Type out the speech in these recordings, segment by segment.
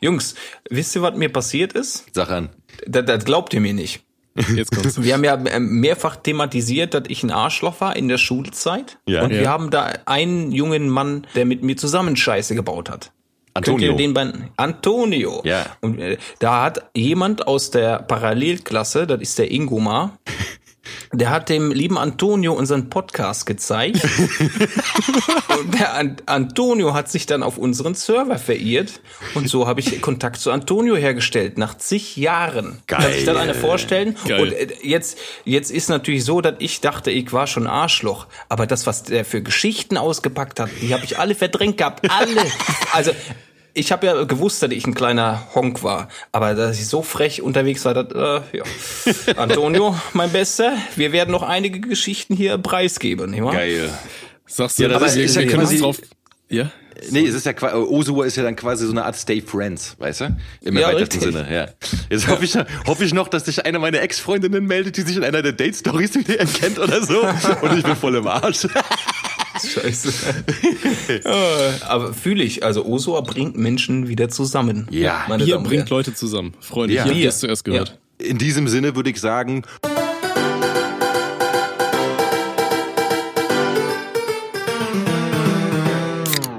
Jungs, wisst ihr, was mir passiert ist? Sag an. Das, das glaubt ihr mir nicht. Jetzt kommt's. Wir haben ja ähm, mehrfach thematisiert, dass ich ein Arschloch war in der Schulzeit. Ja. und Ja. wir haben da einen jungen Mann, der mit mir zusammen Scheiße gebaut hat. Antonio. Könnt ihr den bei Antonio. Ja. Und äh, da hat jemand aus der Parallelklasse, das ist der Ingomar, der hat dem lieben Antonio unseren Podcast gezeigt. und der An Antonio hat sich dann auf unseren Server verirrt. Und so habe ich Kontakt zu Antonio hergestellt, nach zig Jahren. Geil. Kann sich das einer vorstellen? Geil. Und äh, jetzt, jetzt ist natürlich so, dass ich dachte, ich war schon Arschloch. Aber das, was der für Geschichten ausgepackt hat, die habe ich alle verdrängt gehabt. Alle. Also, ich habe ja gewusst, dass ich ein kleiner Honk war. Aber dass ich so frech unterwegs war, das, äh, ja. Antonio, mein Bester, wir werden noch einige Geschichten hier preisgeben, nicht wahr? Geil. Sagst du, Ja, das ist- ist ja quasi- drauf. Ja? Nee, es ist ja qua- Osua ist ja dann quasi so eine Art Stay Friends, weißt du? Im Ja, erweiterten richtig. Sinne, ja. Jetzt hoffe ich, hoffe ich noch, dass sich eine meiner Ex-Freundinnen meldet, die sich in einer der Date-Stories wieder erkennt oder so. Und ich bin voll im Arsch. Scheiße. Aber fühle ich, also Osua bringt Menschen wieder zusammen. Ja. meine Hier Damen bringt Herren. Leute zusammen. Freunde, Ja. hier habt ihr es zuerst gehört. In diesem Sinne würde ich sagen,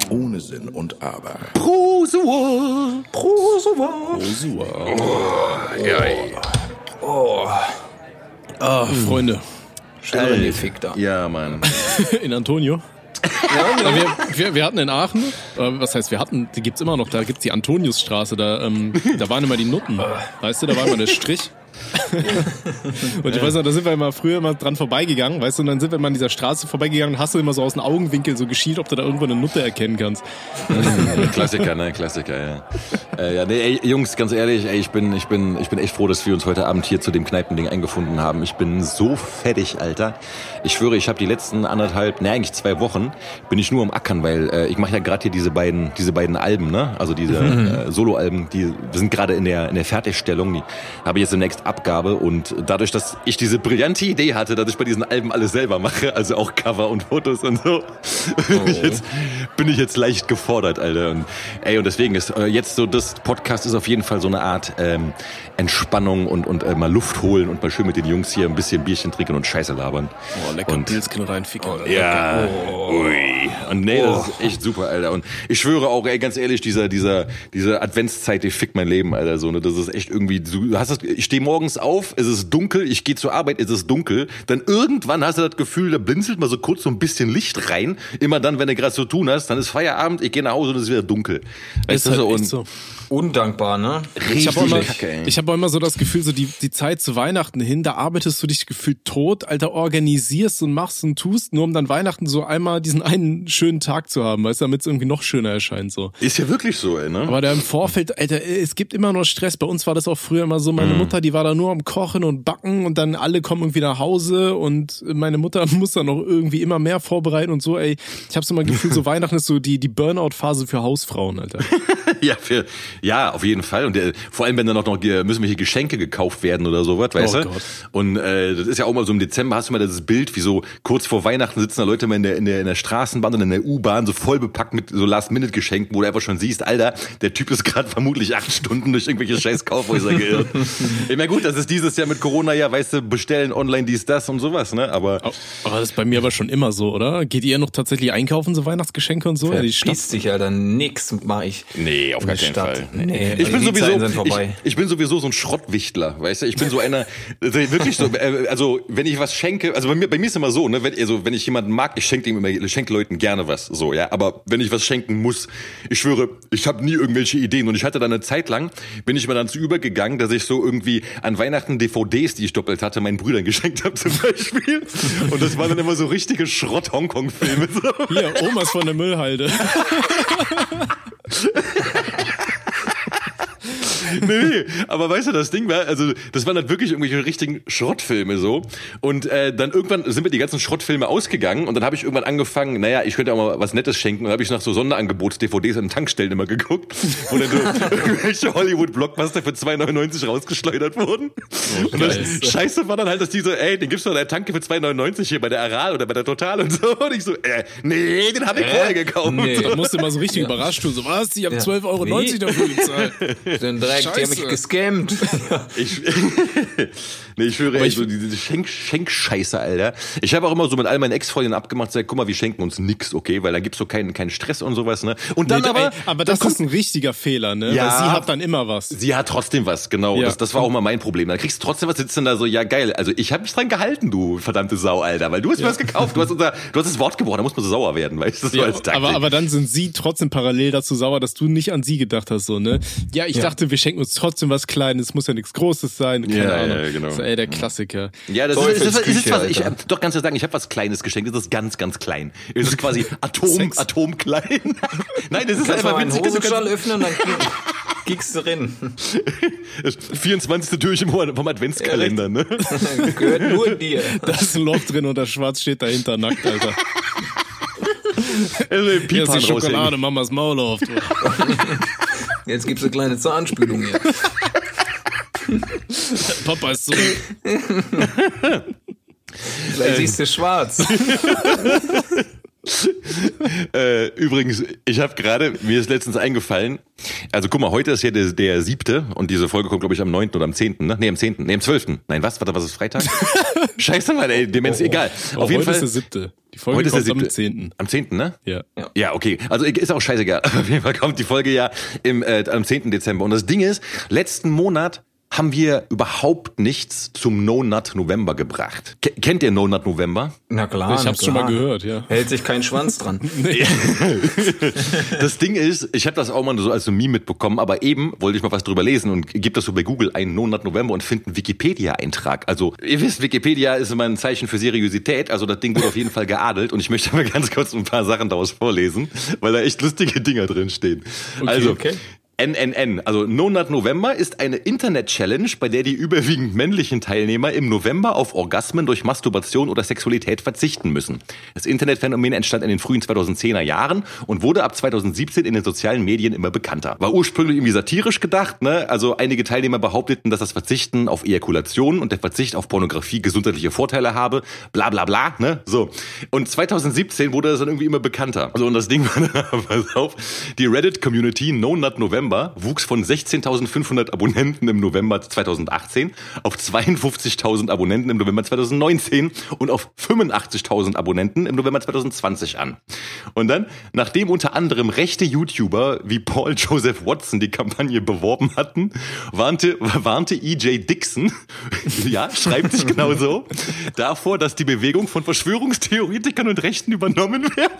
Ohne Sinn und Aber. Prosua. Prosua. Ah, Freunde, Schön reingefickt da. Ja, Mann. in Antonio. Aber wir, wir, wir hatten in Aachen, äh, was heißt wir hatten, die gibt's immer noch, da gibt's die Antoniusstraße, da, ähm, da waren immer die Nutten, weißt du, da war immer der Strich. und ich weiß noch, da sind wir immer früher immer dran vorbeigegangen, weißt du, und dann sind wir immer an dieser Straße vorbeigegangen, hast du immer so aus dem Augenwinkel so geschielt, ob du da irgendwo eine Nutte erkennen kannst. Klassiker, ne? Klassiker, ja. Äh, ja, nee, ey, Jungs, ganz ehrlich, ey, ich bin, ich bin, ich bin echt froh, dass wir uns heute Abend hier zu dem Kneipending eingefunden haben. Ich bin so fertig, Alter. Ich schwöre, ich habe die letzten anderthalb, ne, eigentlich zwei Wochen, bin ich nur am Ackern, weil äh, ich mache ja gerade hier diese beiden, diese beiden Alben, ne? Also diese äh, Soloalben, die sind gerade in der in der Fertigstellung. Die habe ich jetzt demnächst Abgabe und dadurch, dass ich diese brillante Idee hatte, dass ich bei diesen Alben alles selber mache, also auch Cover und Fotos und so, bin, ich jetzt, bin ich jetzt leicht gefordert, Alter. Und, ey, und deswegen ist äh, jetzt so, das Podcast ist auf jeden Fall so eine Art ähm, Entspannung und, und äh, mal Luft holen und mal schön mit den Jungs hier ein bisschen Bierchen trinken und Scheiße labern. Oh, lecker Und- reinficken. Ja, ui. Und nee, das ist echt super, Alter. Und ich schwöre auch, ey, ganz ehrlich, dieser, dieser, diese Adventszeit, die fickt mein Leben, Alter. So, ne, das ist echt irgendwie, du hast das, ich stehe morgens auf, es ist dunkel, ich gehe zur Arbeit, es ist dunkel. Dann irgendwann hast du das Gefühl, da blinzelt mal so kurz so ein bisschen Licht rein. Immer dann, wenn du gerade zu tun hast, dann ist Feierabend, ich gehe nach Hause und es ist wieder dunkel. Weißt Ist du, halt so, und so. Undankbar, ne? Ich habe auch, richtig immer- Kacke, ey. ich hab auch immer so das Gefühl, so die, die Zeit zu Weihnachten hin, da arbeitest du dich gefühlt tot, Alter, organisierst und machst und tust, nur um dann Weihnachten so einmal diesen einen schönen Tag zu haben, weißt du, damit es irgendwie noch schöner erscheint, so. Ist ja wirklich so, ey, ne? Aber da im Vorfeld, Alter, es gibt immer noch Stress. Bei uns war das auch früher immer so. Meine Mutter, die war da nur am Kochen und Backen und dann alle kommen irgendwie nach Hause und meine Mutter muss dann noch irgendwie immer mehr vorbereiten und so, ey. Ich habe so mal Gefühl, so Weihnachten ist so die, die Burnout-Phase für Hausfrauen, Alter. Ja, für, ja, auf jeden Fall. Und äh, vor allem, wenn dann noch, noch äh, müssen welche Geschenke gekauft werden oder sowas, weißt Oh du? Gott. Und äh, das ist ja auch mal so im Dezember, hast du mal das Bild, wie so kurz vor Weihnachten sitzen da Leute mal in der, in der, in der Straßenbahn und in der U-Bahn so voll bepackt mit so Last-Minute-Geschenken, wo du einfach schon siehst, Alter, der Typ ist gerade vermutlich acht Stunden durch irgendwelche scheiß Kaufhäuser geirrt. ich meine, gut, das ist dieses Jahr mit Corona ja, weißt du, bestellen online dies, das und sowas, ne? Aber Aber das ist bei mir aber schon immer so, oder? Geht ihr noch tatsächlich einkaufen, so Weihnachtsgeschenke und so? Ja, die Stadt. Dich, Alter. Nix mach ich. Nee, auf in gar keinen Stadt. Fall. Nee, ich bin sowieso, Zeiten sind vorbei. ich, ich bin sowieso so ein Schrottwichtler, weißt du? Ich bin so einer, also wirklich so, äh, also wenn ich was schenke, also bei mir, bei mir ist immer so, ne, wenn, also wenn ich jemanden mag, ich schenke dem immer, ich schenke Leuten gerne was, so, ja. Aber wenn ich was schenken muss, ich schwöre, ich habe nie irgendwelche Ideen und ich hatte dann eine Zeit lang, bin ich mal dann zu übergegangen, dass ich so irgendwie an Weihnachten DVDs, die ich doppelt hatte, meinen Brüdern geschenkt habe zum Beispiel. Und das waren dann immer so richtige Schrott-Hongkong-Filme. So. Hier, Omas von der Müllhalde. nee, nee, aber weißt du, das Ding war, also das waren dann wirklich irgendwelche richtigen Schrottfilme so. Und äh, dann irgendwann sind mir die ganzen Schrottfilme ausgegangen und dann habe ich irgendwann angefangen, naja, ich könnte auch mal was Nettes schenken. Und dann habe ich nach so Sonderangebots-DVDs an Tankstellen immer geguckt, wo dann so irgendwelche Hollywood-Blockbuster für 2,99 rausgeschleudert wurden. und das Scheiße war dann halt, dass die so, ey, den gibst du an der Tanke für 2,99 hier bei der Aral oder bei der Total und so. Und ich so, äh, nee, den habe ich vorher gekauft. Nee. Da musst du immer so richtig überrascht tun. So, was? Ich habe 12,90 Euro Nee. dafür gezahlt. Den Dreck, die haben mich Scheiße. gescammt. Ich, nee, ich höre ey, ich- so diese Schenk Schenkscheiße, Alter. Ich habe auch immer so mit all meinen Ex-Freundinnen abgemacht, sag, guck mal, wir schenken uns nix, okay? Weil dann gibt's so keinen, keinen Stress und sowas, ne? Und dann Nee, aber, ey, aber das ist ein richtiger Fehler, ne? Ja. Weil sie hat dann immer was. sie hat trotzdem was, genau. Ja. Das, das war auch mal mein Problem. Dann kriegst du trotzdem was, sitzt dann da so, ja geil. Also ich habe mich dran gehalten, du verdammte Sau, Alter. Weil du hast mir was gekauft, du hast, unser, du hast das Wort gebrochen, da muss man so sauer werden, weißt du? So Ja, als Taktik. aber, aber dann sind sie trotzdem parallel dazu sauer, dass du nicht an sie gedacht hast, so, ne? Ja, ich dachte, wir schenken uns trotzdem was Kleines, muss ja nichts Großes sein, keine Ja, Ahnung. ja, genau. So, ey, der Klassiker. Ja, das ist, ist, ist, ist, was. Ich, Alter. doch ganz zu sagen, ich habe was Kleines geschenkt. Das ist ganz, ganz klein. Es ist quasi Atom. Atomklein. Nein, das ist Kannst du einfach winzig. Das ist Hosenstall ganz- öffnen, dann kickst du drin. das 24. Türchen vom vom Adventskalender, ne? Gehört nur dir. Da ist ein Loch drin und der Schwarz steht dahinter nackt, Alter. Also Hier ist die Schokolade. Mamas Maul auf. Jetzt gibt's eine kleine Zahnspülung hier. Papa ist so. Vielleicht siehst du schwarz. Äh, übrigens, ich habe gerade, mir ist letztens eingefallen, also guck mal, heute ist ja der, der siebte und diese Folge kommt, glaube ich, am 9. oder am 10., ne? Nee, am 10., nee, am 12. Nein, was? Warte, was ist Freitag? Scheiße, Mann, ey, Demenz, egal. Aber Auf jeden Oh, heute Fall. ist der siebte. Die Folge Heute ist der kommt siebte. am 10. Am 10., ne? Ja. Ja, okay. Also ist auch scheißegal. Auf jeden Fall kommt die Folge ja im, äh, am 10. Dezember. Und das Ding ist, letzten Monat haben wir überhaupt nichts zum No Nut November gebracht. Ke kennt ihr No Nut November? Na klar. Ich hab's schon mal gehört, ja. Hält sich kein Schwanz dran. Das Ding ist, ich habe das auch mal so als so Meme mitbekommen, aber eben wollte ich mal was drüber lesen und gebe das so bei Google ein No Nut November und finde einen Wikipedia-Eintrag. Also ihr wisst, Wikipedia ist immer ein Zeichen für Seriosität, also das Ding wurde auf jeden Fall geadelt und ich möchte mal ganz kurz ein paar Sachen daraus vorlesen, weil da echt lustige Dinger drin stehen. also okay. NNN, also No November, ist eine Internet-Challenge, bei der die überwiegend männlichen Teilnehmer im November auf Orgasmen durch Masturbation oder Sexualität verzichten müssen. Das Internetphänomen entstand in den frühen 2010er Jahren und wurde ab 2017 in den sozialen Medien immer bekannter. War ursprünglich irgendwie satirisch gedacht, ne? Also einige Teilnehmer behaupteten, dass das Verzichten auf Ejakulation und der Verzicht auf Pornografie gesundheitliche Vorteile habe, bla bla bla, ne? So. Und 2017 wurde das dann irgendwie immer bekannter. Also und das Ding war, pass auf, die Reddit-Community No November wuchs von 16.500 Abonnenten im November 2018 auf 52.000 Abonnenten im November 2019 und auf 85.000 Abonnenten im November 2020 an. Und dann, nachdem unter anderem rechte YouTuber wie Paul Joseph Watson die Kampagne beworben hatten, warnte, warnte EJ Dixon, ja, schreibt sich genau so, davor, dass die Bewegung von Verschwörungstheoretikern und Rechten übernommen werde.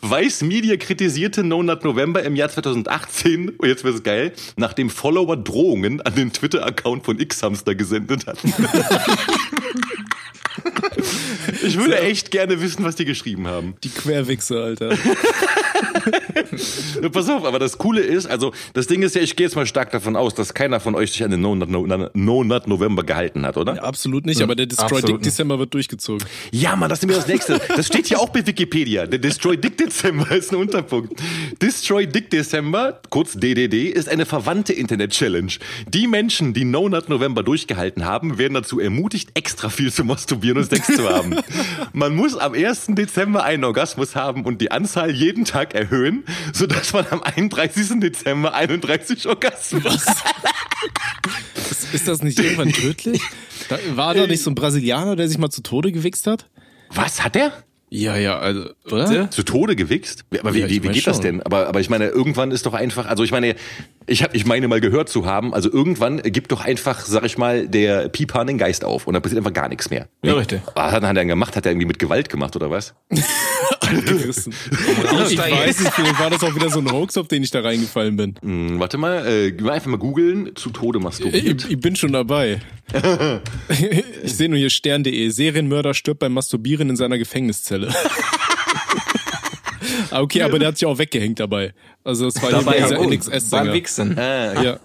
Weiß Media kritisierte No Nut November im Jahr 2018, und jetzt wird's geil, nachdem Follower Drohungen an den Twitter-Account von X-Hamster gesendet hatten. Ich würde echt gerne wissen, was die geschrieben haben. Die Querwichse, Alter. Pass auf, aber das Coole ist, also das Ding ist ja, ich gehe jetzt mal stark davon aus, dass keiner von euch sich an den No Nut, no, no Nut November gehalten hat, oder? Ja, absolut nicht, aber der Destroy Absolut Dick nicht. December wird durchgezogen. Ja, Mann, das ist nämlich das nächste. Das steht hier auch bei Wikipedia. Der Destroy Dick December ist ein Unterpunkt. Destroy Dick December, kurz DDD, ist eine verwandte Internet-Challenge. Die Menschen, die No Nut November durchgehalten haben, werden dazu ermutigt, extra viel zu masturbieren und Sex zu haben. Man muss am 1. Dezember einen Orgasmus haben und die Anzahl jeden Tag erhöhen, sodass man am 31. Dezember 31 Orgasmen Ist, ist das nicht irgendwann tödlich? Da, war da nicht so ein Brasilianer, der sich mal zu Tode gewichst hat? Was hat er? Ja, ja, also, oder? Zu Tode gewichst? Aber wie, Ja, wie, wie geht das schon. denn? Aber, aber ich meine, irgendwann ist doch einfach, also ich meine, ich hab, ich meine mal gehört zu haben, also irgendwann gibt doch einfach, sag ich mal, der Pipan den Geist auf und dann passiert einfach gar nichts mehr. Ja, richtig. Was hat er denn gemacht? Hat er irgendwie mit Gewalt gemacht oder was? Gerissen. Ich, weiß nicht, vielleicht war das auch wieder so ein Hoax, auf den ich da reingefallen bin. Hm, warte mal, äh, einfach mal googeln, zu Tode masturbiert. Ich, ich bin schon dabei. ich sehe nur hier stern.de. Serienmörder stirbt beim Masturbieren in seiner Gefängniszelle. Ah, okay, aber der hat sich auch weggehängt dabei. Also das war Dabei dieser gut, NXS-Sänger. beim Wichsen. Ja.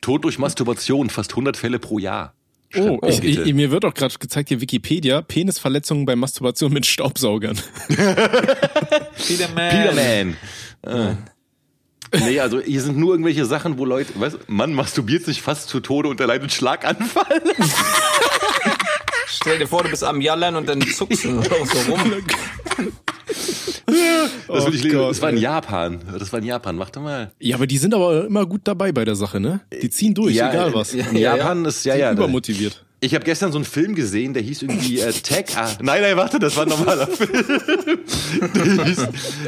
Tod durch Masturbation, fast 100 Fälle pro Jahr. Oh, ich, ich, mir wird auch gerade gezeigt hier Wikipedia, Penisverletzungen bei Masturbation mit Staubsaugern. Peterman. Peterman. Äh. Nee, also hier sind nur irgendwelche Sachen, wo Leute, weißt, Mann masturbiert sich fast zu Tode und erleidet Schlaganfall. Stell dir vor, du bist am Jallern und dann zuckst du so rum. Das, Oh. Gott, das war in. Japan. Das war in Japan. Mach doch mal. Ja, aber die sind aber immer gut dabei bei der Sache, ne? Die ziehen durch, egal was. In Japan ist ja ja. Übermotiviert. Ich habe gestern so einen Film gesehen, der hieß irgendwie äh, Tech. Ah, nein, nein, warte, das war ein normaler Film. Der hieß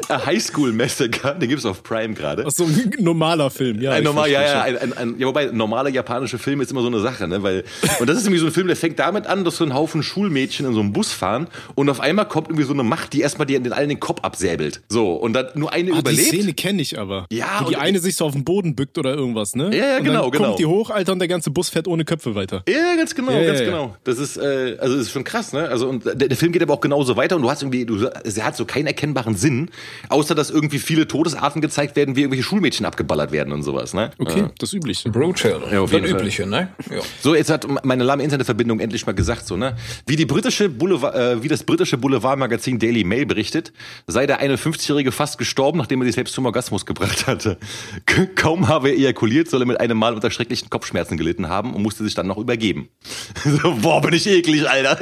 äh, High School Massacre. Den gibt's auf Prime gerade. Ach so, ein normaler Film, ja. Ein normal, ja, ja, ein, ein, ein, ja, wobei normaler japanischer Film ist immer so eine Sache, ne, weil und das ist irgendwie so ein Film, der fängt damit an, dass so ein Haufen Schulmädchen in so einem Bus fahren und auf einmal kommt irgendwie so eine Macht, die erstmal die den allen den Kopf absäbelt. So und dann nur eine Ah, die überlebt. Szene kenne ich aber. Ja, Wo die eine sich so auf den Boden bückt oder irgendwas, ne? Ja, ja, und genau, dann genau. kommt die hoch, Alter, und der ganze Bus fährt ohne Köpfe weiter. Ja, ganz genau, Ja, ganz ja, ja. genau. Das ist, äh, also das ist schon krass, ne? Also und der, der Film geht aber auch genauso weiter und du hast irgendwie, du, er hat so keinen erkennbaren Sinn, außer dass irgendwie viele Todesarten gezeigt werden, wie irgendwelche Schulmädchen abgeballert werden und sowas, ne? Okay, das Übliche. Brutal. Ja, auf das jeden Fall. Übliche, ne? Ja. So, jetzt hat meine lahme Internetverbindung endlich mal gesagt, so, ne? Wie die britische Boulevard, äh, wie das britische Boulevardmagazin Daily Mail berichtet, sei der 51-Jährige fast gestorben, nachdem er sich selbst zum Orgasmus gebracht hatte. K kaum habe er ejakuliert, soll er mit einem Mal unter schrecklichen Kopfschmerzen gelitten haben und musste sich dann noch übergeben. so, boah, bin ich eklig, Alter.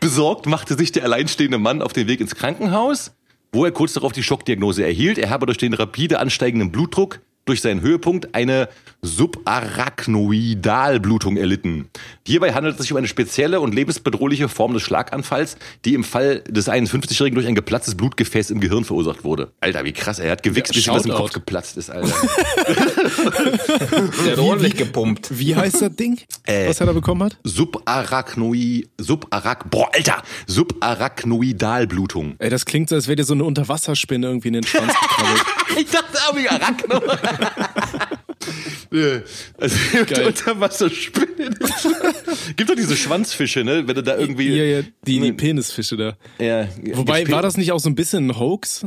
Besorgt machte sich der alleinstehende Mann auf den Weg ins Krankenhaus, wo er kurz darauf die Schockdiagnose erhielt. Er habe durch den rapide ansteigenden Blutdruck durch seinen Höhepunkt eine Subarachnoidalblutung erlitten. Hierbei handelt es sich um eine spezielle und lebensbedrohliche Form des Schlaganfalls, die im Fall des 51-Jährigen durch ein geplatztes Blutgefäß im Gehirn verursacht wurde. Alter, wie krass, er hat gewichst, Ja, bis ihm das im. Kopf geplatzt ist, Alter. Der hat ordentlich gepumpt. Wie heißt das Ding, was er da bekommen hat? Subarachnoi, Subarach, boah, Alter, Subarachnoidalblutung. Ey, das klingt so, als wäre dir so eine Unterwasserspinne irgendwie in den Schwanz gekrabbelt. Ich dachte auch wie Arachno. Also unter Wasserspinnen. Gibt doch diese Schwanzfische, ne? Wenn du da irgendwie. ja, ja, die, die. Penisfische da. Ja, Wobei, war das nicht auch so ein bisschen ein Hoax?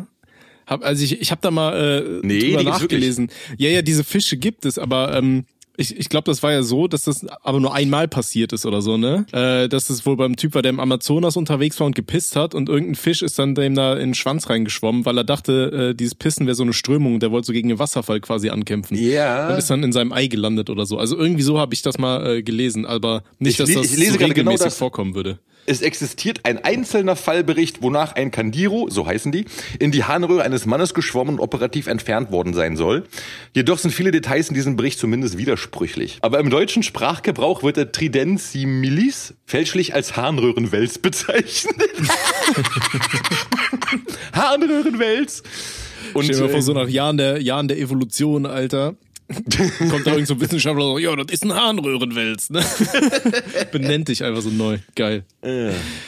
Hab, also ich, ich habe da mal äh, Nee, drüber nachgelesen. Ja, ja, diese Fische gibt es, aber ähm, ich, ich glaube, das war ja so, dass das aber nur einmal passiert ist oder so, ne? Äh, dass es wohl beim Typ war, der im Amazonas unterwegs war und gepisst hat und irgendein Fisch ist dann dem da in den Schwanz reingeschwommen, weil er dachte, äh, dieses Pissen wäre so eine Strömung und der wollte so gegen den Wasserfall quasi ankämpfen. Ja. Und ist dann in seinem Ei gelandet oder so. Also irgendwie so habe ich das mal äh, gelesen, aber nicht, Ich dass das ich lese so genau regelmäßig das. vorkommen würde. Es existiert ein einzelner Fallbericht, wonach ein Kandiro, so heißen die, in die Harnröhre eines Mannes geschwommen und operativ entfernt worden sein soll. Jedoch sind viele Details in diesem Bericht zumindest widersprüchlich. Aber im deutschen Sprachgebrauch wird der Tridensimilis fälschlich als Harnröhrenwels bezeichnet. Harnröhrenwels. Und Stell dir mal vor, äh, so nach Jahren der, Jahren der Evolution, Alter. Kommt da irgend so ein Wissenschaftler und sagt, ja, das ist ein Harnröhrenwels, ne? Benennt dich einfach so neu. Geil. Ach,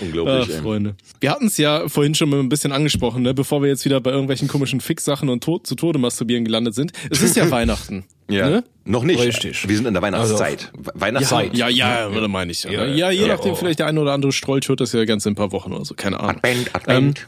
unglaublich. ey. Freunde. Wir hatten es ja vorhin schon mal ein bisschen angesprochen, ne? bevor wir jetzt wieder bei irgendwelchen komischen Fix-Sachen und Tod, zu Tode masturbieren gelandet sind. Es ist ja Weihnachten. Ja, Ne? noch nicht. Richtig. Wir sind in der Weihnachtszeit. Weihnachtszeit. Ja, ja, ja, meine ich. Ja, ja, Ja, je ja, nachdem, oh. vielleicht der eine oder andere Strolch hört das ja ganz in ein paar Wochen oder so, keine Ahnung. Advent, Advent.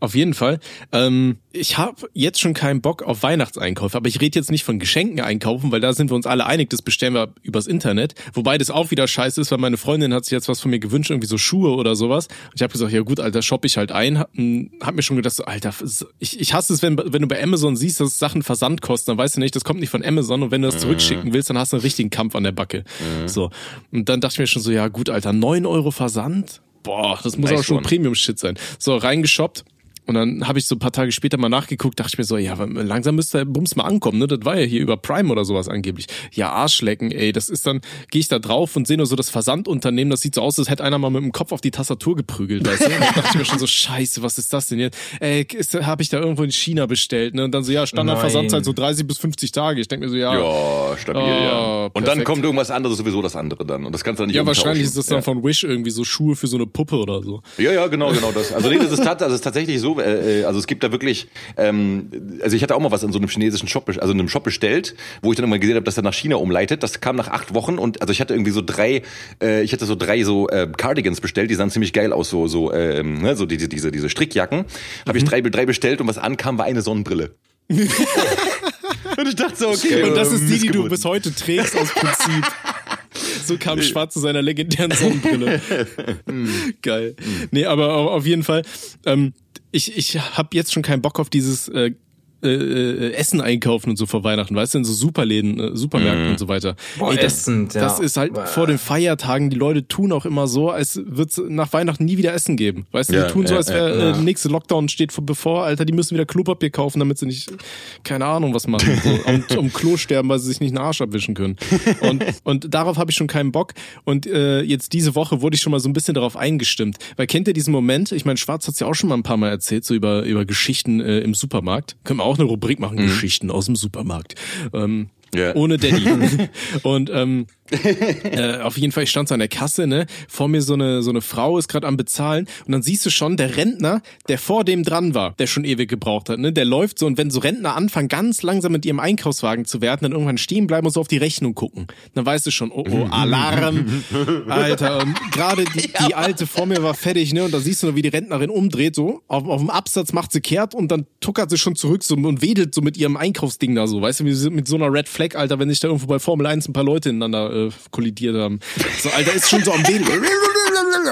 Auf jeden Fall. Ähm, ich habe jetzt schon keinen Bock auf Weihnachtseinkäufe, aber ich rede jetzt nicht von Geschenken einkaufen, weil da sind wir uns alle einig, das bestellen wir übers Internet. Wobei das auch wieder scheiße ist, weil meine Freundin hat sich jetzt was von mir gewünscht, irgendwie so Schuhe oder sowas. Und ich habe gesagt, ja gut, Alter, shoppe ich halt ein. Hab, m, hab mir schon gedacht, so, Alter, ich, ich hasse es, wenn, wenn du bei Amazon siehst, dass Sachen Versand kosten, dann weißt du nicht, das kommt nicht von Amazon und wenn du das zurückschicken willst, dann hast du einen richtigen Kampf an der Backe. So. Und dann dachte ich mir schon so, ja gut, Alter, neun Euro Versand? Boah, das muss Nice auch schon. Premium-Shit sein. So, reingeshoppt. Und dann habe ich so ein paar Tage später mal nachgeguckt, dachte ich mir so, ja, langsam müsste der Bums mal ankommen, ne? Das war ja hier über Prime oder sowas angeblich. Ja, Arschlecken, ey, das ist dann, gehe ich da drauf und sehe nur so das Versandunternehmen, das sieht so aus, als hätte einer mal mit dem Kopf auf die Tastatur geprügelt, weißt du? Und dann dachte ich mir schon so, scheiße, was ist das denn jetzt? Ey, habe ich da irgendwo in China bestellt, ne? Und dann so, ja, Standardversandzeit so 30 bis 50 Tage. Ich denke mir so, ja, Ja, stabil, Ah, ja. Und dann kommt irgendwas anderes, sowieso das andere dann. Und das kannst du dann nicht ja, wahrscheinlich ist das dann ja. von Wish irgendwie so Schuhe für so eine Puppe oder so. Ja, ja, genau, genau das. Also nee, das ist, das ist tatsächlich so. So. Äh, äh, also es gibt da wirklich, ähm, also ich hatte auch mal was in so einem chinesischen Shop, also in einem Shop bestellt, wo ich dann immer gesehen habe, dass er nach China umleitet. Das kam nach acht Wochen und also ich hatte irgendwie so drei, äh, ich hatte so drei so äh, Cardigans bestellt, die sahen ziemlich geil aus, so so ähm, ne, so diese diese diese Strickjacken. Habe ich drei drei bestellt und was ankam war eine Sonnenbrille. und ich dachte so, okay. Und das ist die, die du bis heute trägst aus Prinzip. So kam Schwarz zu seiner legendären Sonnenbrille. Geil. Nee, aber au- auf jeden Fall, ähm, ich, ich habe jetzt schon keinen Bock auf dieses äh, äh, äh, Essen einkaufen und so vor Weihnachten, weißt du, in so Superläden, äh, Supermärkten und so weiter. Boah, das, Essen, ja. das ist halt vor den Feiertagen, die Leute tun auch immer so, als wird's nach Weihnachten nie wieder Essen geben. Weißt du, Ja, die tun so, als wäre ja, äh, nächste Lockdown steht vor- bevor, Alter, die müssen wieder Klopapier kaufen, damit sie nicht, keine Ahnung, was machen. So, und um Klo sterben, weil sie sich nicht einen Arsch abwischen können. Und, und darauf habe ich schon keinen Bock. Und äh, jetzt diese Woche wurde ich schon mal so ein bisschen darauf eingestimmt. Weil kennt ihr diesen Moment? Ich meine, Schwarz hat's ja auch schon mal ein paar Mal erzählt, so über, über Geschichten äh, im Supermarkt. Können wir auch eine Rubrik machen, Geschichten aus dem Supermarkt. Ähm, Ja. Ohne Daddy. und ähm, äh, auf jeden Fall, ich stand so an der Kasse, ne? Vor mir so eine so eine Frau ist gerade am bezahlen und dann siehst du schon, der Rentner, der vor dem dran war, der schon ewig gebraucht hat, ne? Der läuft so und wenn so Rentner anfangen, ganz langsam mit ihrem Einkaufswagen zu werden, dann irgendwann stehen bleiben und so auf die Rechnung gucken. Dann weißt du schon, oh oh, Alarm, Alter. Und gerade die, die alte vor mir war fertig, ne? Und da siehst du nur, wie die Rentnerin umdreht, so auf, auf dem Absatz macht sie kehrt und dann tuckert sie schon zurück so und wedelt so mit ihrem Einkaufsding da so, weißt du, wie mit so einer Red Flag, Alter, wenn sich da irgendwo bei Formel 1 ein paar Leute ineinander äh, kollidiert haben. So, Alter, ist schon so am Wedeln.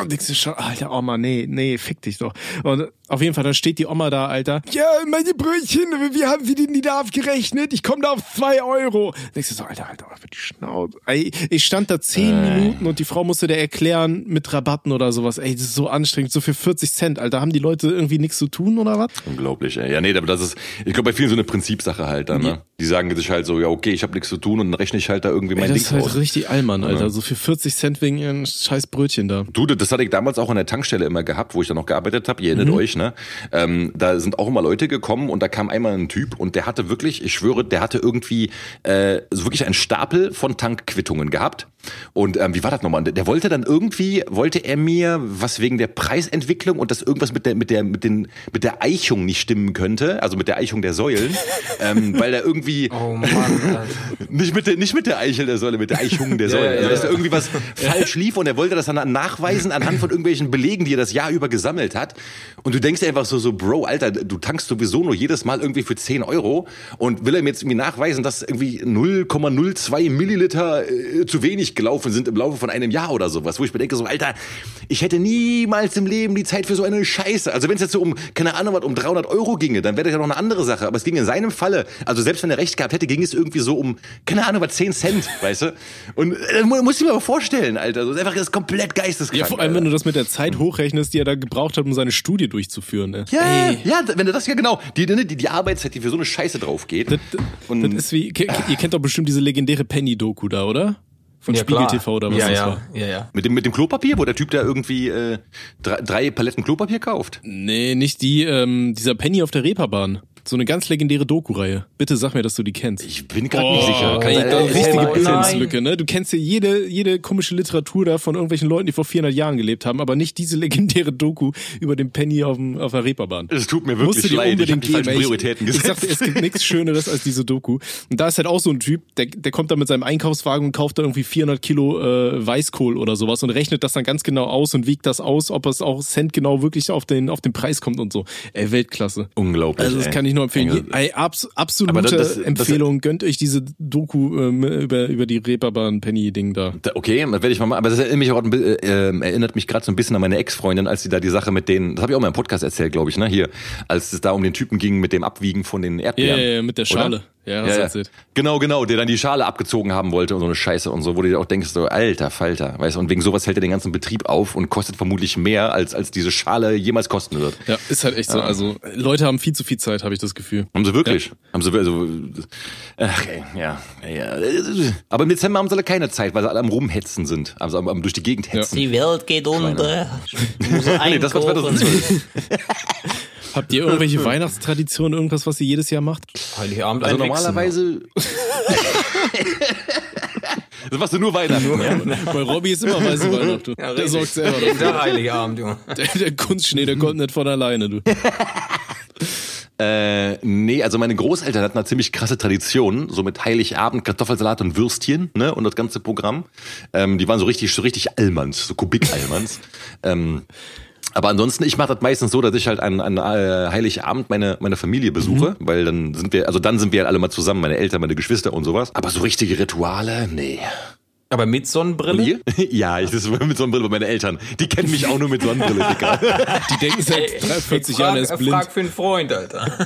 Und denkst du schon, Alter, Oma, nee, nee, fick dich doch. Und auf jeden Fall, dann steht die Oma da, Alter. Ja, meine Brötchen, wie haben Sie denn die da abgerechnet? Ich komme da auf zwei Euro. Denkst du so, Alter, Alter, für die Schnauze. Ey, ich stand da zehn Minuten und die Frau musste dir erklären mit Rabatten oder sowas. Ey, das ist so anstrengend, so für 40 Cent, Alter. Haben die Leute irgendwie nichts zu tun oder was? Unglaublich, ey. Ja, nee, aber das ist, ich glaube, bei vielen so eine Prinzipsache halt dann, ne? Die sagen sich halt so, ja, okay, ich habe nichts zu tun und dann rechne ich halt da irgendwie mein Ey, das Ding ist halt raus. richtig Allmann, Alter. So für 40 Cent wegen ihren scheiß Brötchen da. Du, das hatte ich damals auch an der Tankstelle immer gehabt, wo ich da noch gearbeitet habe. Ihr Mhm. erinnert euch, ne? Ähm, da sind auch immer Leute gekommen und da kam einmal ein Typ und der hatte wirklich, ich schwöre, der hatte irgendwie äh, so wirklich einen Stapel von Tankquittungen gehabt. Und ähm, wie war das nochmal? Der, wollte dann irgendwie, wollte er mir was wegen der Preisentwicklung und dass irgendwas mit der mit der mit den mit der Eichung nicht stimmen könnte, also mit der Eichung der Säulen, ähm, weil er irgendwie Oh Mann, nicht mit der, nicht mit der Eichel der Säule, mit der Eichung der Säule. ja, also, dass ja. da irgendwie was falsch lief und er wollte das dann nachweisen anhand von irgendwelchen Belegen, die er das Jahr über gesammelt hat. Und du denkst einfach so, so, Bro, Alter, du tankst sowieso nur jedes Mal irgendwie für 10 Euro und will er mir jetzt irgendwie nachweisen, dass irgendwie 0,02 Milliliter äh, zu wenig gelaufen sind im Laufe von einem Jahr oder sowas, wo ich mir denke so, Alter, ich hätte niemals im Leben die Zeit für so eine Scheiße. Also wenn es jetzt so um, keine Ahnung, was um 300 Euro ginge, dann wäre das ja noch eine andere Sache. Aber es ging in seinem Falle, also selbst wenn er recht gehabt hätte, ging es irgendwie so um, keine Ahnung, was 10 Cent, weißt du? Und äh, mu- musst du dir mal vorstellen, Alter. Das ist einfach das komplett geisteskrank. Ja, vor allem, wenn du das mit der Zeit hochrechnest, die er da gebraucht hat, um seine Studie durchzuführen. Ne? ja, Ey, ja, wenn du das ja genau, die, die, die Arbeitszeit, die für so eine Scheiße drauf geht. das, Und- das ist wie, ihr kennt doch bestimmt diese legendäre Penny-Doku da, oder? Von Spiegel klar. TV oder was ja, das ja, war. Ja, ja. Mit dem, mit dem Klopapier, wo der Typ da irgendwie äh, drei, drei Paletten Klopapier kauft. Nee, nicht die, ähm, dieser Penny auf der Reeperbahn. So eine ganz legendäre Doku-Reihe. Bitte sag mir, dass du die kennst. Ich bin gerade nicht sicher. Kann ey, sein, da äh, richtige. Bildungslücke, ne? Du kennst ja jede, jede komische Literatur da von irgendwelchen Leuten, die vor 400 Jahren gelebt haben, aber nicht diese legendäre Doku über den Penny auf, dem, auf der Reeperbahn. Es tut mir wirklich leid. Ich habe die falschen. Prioritäten ich, ich gesetzt. sagte, es gibt nichts Schöneres als diese Doku. Und da ist halt auch so ein Typ, der, der kommt da mit seinem Einkaufswagen und kauft da irgendwie 400 Kilo äh, Weißkohl oder sowas und rechnet das dann ganz genau aus und wiegt das aus, ob es auch centgenau wirklich auf den, auf den Preis kommt und so. Ey, Weltklasse. Unglaublich. Also das ey. kann ich nur empfehlen. Je- abs absolute das- das- das- Empfehlung. Gönnt euch diese Doku ähm, über, über die Reeperbahn-Penny-Ding da. Da- Okay, das werde ich mal machen. Aber das erinnert mich, auch, äh, ähm, erinnert mich gerade so ein bisschen an meine Ex-Freundin, als sie da die Sache mit denen, das habe ich auch mal im Podcast erzählt, glaube ich, ne? Hier, als es da um den Typen ging mit dem Abwiegen von den Ja, Erdbeeren. ja, ja, mit der Oder? Ja, hast Ja, ja. erzählt. Genau, genau, der dann die Schale abgezogen haben wollte und so eine Scheiße und so, wo du dir auch denkst, so, alter Falter, weißt du, und wegen sowas hält er den ganzen Betrieb auf und kostet vermutlich mehr, als, als diese Schale jemals kosten wird. Ja, ist halt echt so. Also Leute haben viel zu viel Zeit, habe ich das Gefühl. Haben sie wirklich? Haben sie also, ach, ey, ja, ja. Aber im Dezember haben sie alle keine Zeit, weil sie alle am Rumhetzen sind. Also am, am durch die Gegend hetzen. Die Welt geht unter. Nee, das war einkaufen. 2012. Habt ihr irgendwelche Weihnachtstraditionen, irgendwas, was ihr jedes Jahr macht? Heiligabend Also normalerweise. Das machst du nur Weihnachten. ja? Bei Robby ist immer weiße Weihnachten. du. Ja, der sorgt selber dafür. Tag Heiligabend, Junge. Der, der Kunstschnee, der kommt nicht von alleine, du. Äh, nee, also meine Großeltern hatten eine ziemlich krasse Tradition, so mit Heiligabend, Kartoffelsalat und Würstchen, ne, und das ganze Programm. Ähm, die waren so richtig, so richtig Allmanns, so Kubik-Allmanns. ähm, aber ansonsten, ich mache das meistens so, dass ich halt an, an äh, Heiligabend meine, meine Familie besuche, weil dann sind wir, also dann sind wir halt alle mal zusammen, meine Eltern, meine Geschwister und sowas. Aber so richtige Rituale, nee. Aber mit Sonnenbrille? Ja, ich das mit Sonnenbrille bei meinen Eltern. Die kennen mich auch nur mit Sonnenbrille, Dicker. Die denken seit 43 Ich Jahren, er ist blind. frag für einen Freund, Alter.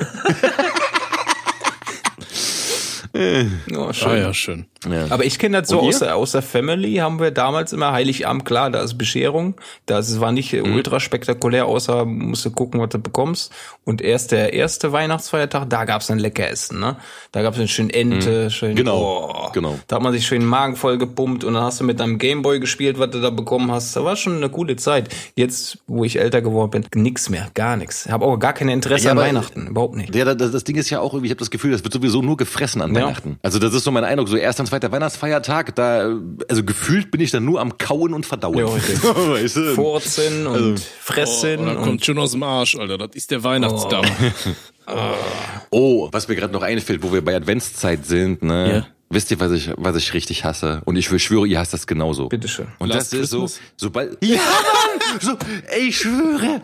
oh, schön. Ah ja, schön. Ja. Aber ich kenne das so aus der, aus der Family, haben wir damals immer Heiligabend, klar, da ist Bescherung. Das war nicht Mhm. ultra spektakulär, außer musst du gucken, was du bekommst. Und erst der erste Weihnachtsfeiertag, da gab's dann lecker Essen, ne? Da gab's dann schön Ente, schön, Genau, oh, genau. Da hat man sich schön den Magen voll gepumpt und dann hast du mit deinem Gameboy gespielt, was du da bekommen hast. Da war schon eine coole Zeit. Jetzt, wo ich älter geworden bin, nix mehr, gar nichts. Habe auch gar kein Interesse Ja, an Weihnachten, überhaupt nicht. Ja, das, das Ding ist ja auch irgendwie, ich habe das Gefühl, das wird sowieso nur gefressen an Ja. Weihnachten. Also das ist so mein Eindruck, so erster und zweiter Weihnachtsfeiertag, da, also gefühlt bin ich dann nur am Kauen und Verdauen. Ja, weißt du? Furzen Also, und Fressen Oh, und kommt schon aus dem Arsch, Alter. Das ist der Weihnachtsdamm. Oh, was mir gerade noch einfällt, wo wir bei Adventszeit sind, ne? Ja. Wisst ihr, was ich, was ich richtig hasse? Und ich schwöre, ihr hasst das genauso. bitteschön. Und Last das ist so, Christmas? sobald, ja, Mann, so, ey, ich schwöre,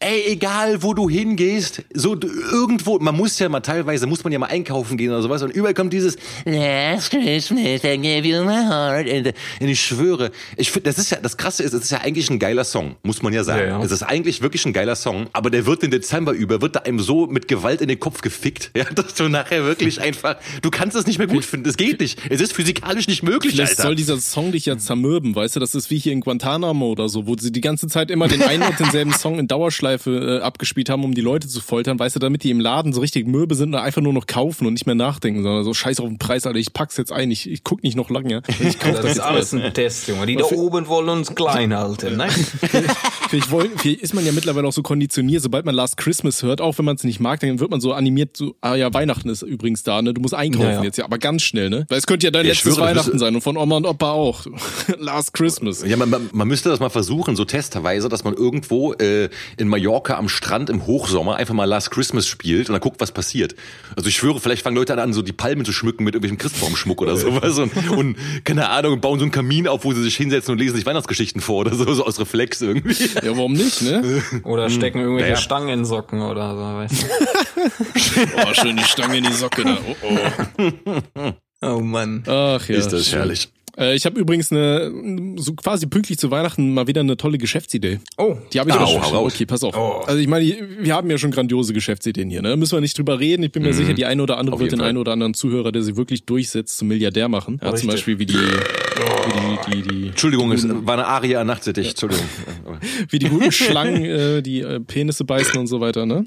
ey, egal wo du hingehst, so irgendwo, man muss ja mal teilweise, muss man ja mal einkaufen gehen oder sowas und überall kommt dieses Last Christmas, I gave you my heart. Und, und ich schwöre, ich finde, das ist ja, das Krasse ist, es ist ja eigentlich ein geiler Song, muss man ja sagen. Ja, ja. Es ist eigentlich wirklich ein geiler Song, aber der wird den Dezember über, wird da einem so mit Gewalt in den Kopf gefickt, ja, dass du nachher wirklich einfach, du kannst es nicht mehr gut finden, es geht nicht, es ist physikalisch nicht möglich, Vielleicht Alter. soll dieser Song dich ja zermürben, weißt du? Das ist wie hier in Guantanamo oder so, wo sie die ganze Zeit immer den einen und denselben Song in Dauerschleife äh, abgespielt haben, um die Leute zu foltern, weißt du, damit die im Laden so richtig mürbe sind und einfach nur noch kaufen und nicht mehr nachdenken, sondern so scheiß auf den Preis, Alter, ich pack's jetzt ein, ich, ich guck nicht noch lange. Ich kauf Das das ist jetzt alles alles. ein Test, Junge. Die da oben wollen uns klein halten, ne? Vielleicht, wollen, vielleicht ist man ja mittlerweile auch so konditioniert, sobald man Last Christmas hört, auch wenn man es nicht mag, dann wird man so animiert, so, ah ja, Weihnachten ist übrigens da, ne? Du musst einkaufen Ja, ja. jetzt, ja, aber ganz schnell, ne? Weil es könnte ja dein Ich letztes schwöre, Weihnachten sein und von Oma und Opa auch. Last Christmas. Ja, man, man, man müsste das mal versuchen, so testweise, dass man irgendwo äh, in Mallorca am Strand im Hochsommer einfach mal Last Christmas spielt und dann guckt, was passiert. Also ich schwöre, vielleicht fangen Leute an, so die Palmen zu schmücken mit irgendwelchem Christbaumschmuck oder sowas und, und keine Ahnung, bauen so einen Kamin auf, wo sie sich hinsetzen und lesen sich Weihnachtsgeschichten vor oder so, so aus Reflex irgendwie. Ja, warum nicht, ne? Oder stecken irgendwelche Naja. Stangen in Socken oder so, weißt du? Oh, schön die Stange in die Socke da. Oh, oh. Oh Mann. Ach ja. Ist das schön. herrlich. Äh, ich habe übrigens eine, so quasi pünktlich zu Weihnachten mal wieder eine tolle Geschäftsidee. Oh, Die habe ich Au, auch raus. Okay, pass auf. Oh. Also ich meine, wir haben ja schon grandiose Geschäftsideen hier, ne? Müssen wir nicht drüber reden. Ich bin mir sicher, die eine oder andere Auf wird den Fall. einen oder anderen Zuhörer, der sie wirklich durchsetzt, zum Milliardär machen. Ja, zum. Beispiel wie die, wie die, die, die, Entschuldigung, es war eine Aria an Nachtsittich, Entschuldigung. wie die guten Schlangen, äh, die äh, Penisse beißen und so weiter, ne?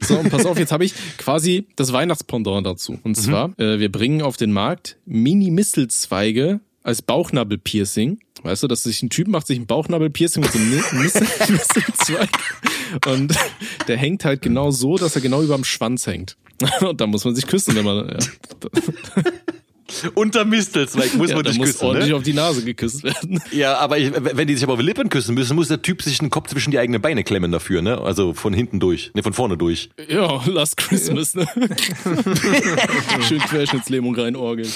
So, und pass auf, jetzt habe ich quasi das Weihnachtspendant dazu. Und zwar, äh, wir bringen auf den Markt Mini-Mistelzweige als Bauchnabelpiercing. Weißt du, dass sich ein Typ macht sich ein Bauchnabelpiercing mit so einem Mi- Mistel Mistelzweig und der hängt halt genau so, dass er genau über dem Schwanz hängt. Und da muss man sich küssen, wenn man ja, Unter Mistelzweig muss ja, man dich muss küssen, ordentlich ne? auf die Nase geküsst werden. Ja, aber ich, wenn die sich aber auf die Lippen küssen müssen, muss der Typ sich den Kopf zwischen die eigenen Beine klemmen dafür, ne? Also von hinten durch, ne, von vorne durch. Ja, Last Christmas, ne? Schön Querschnittslähmung reinorgeln.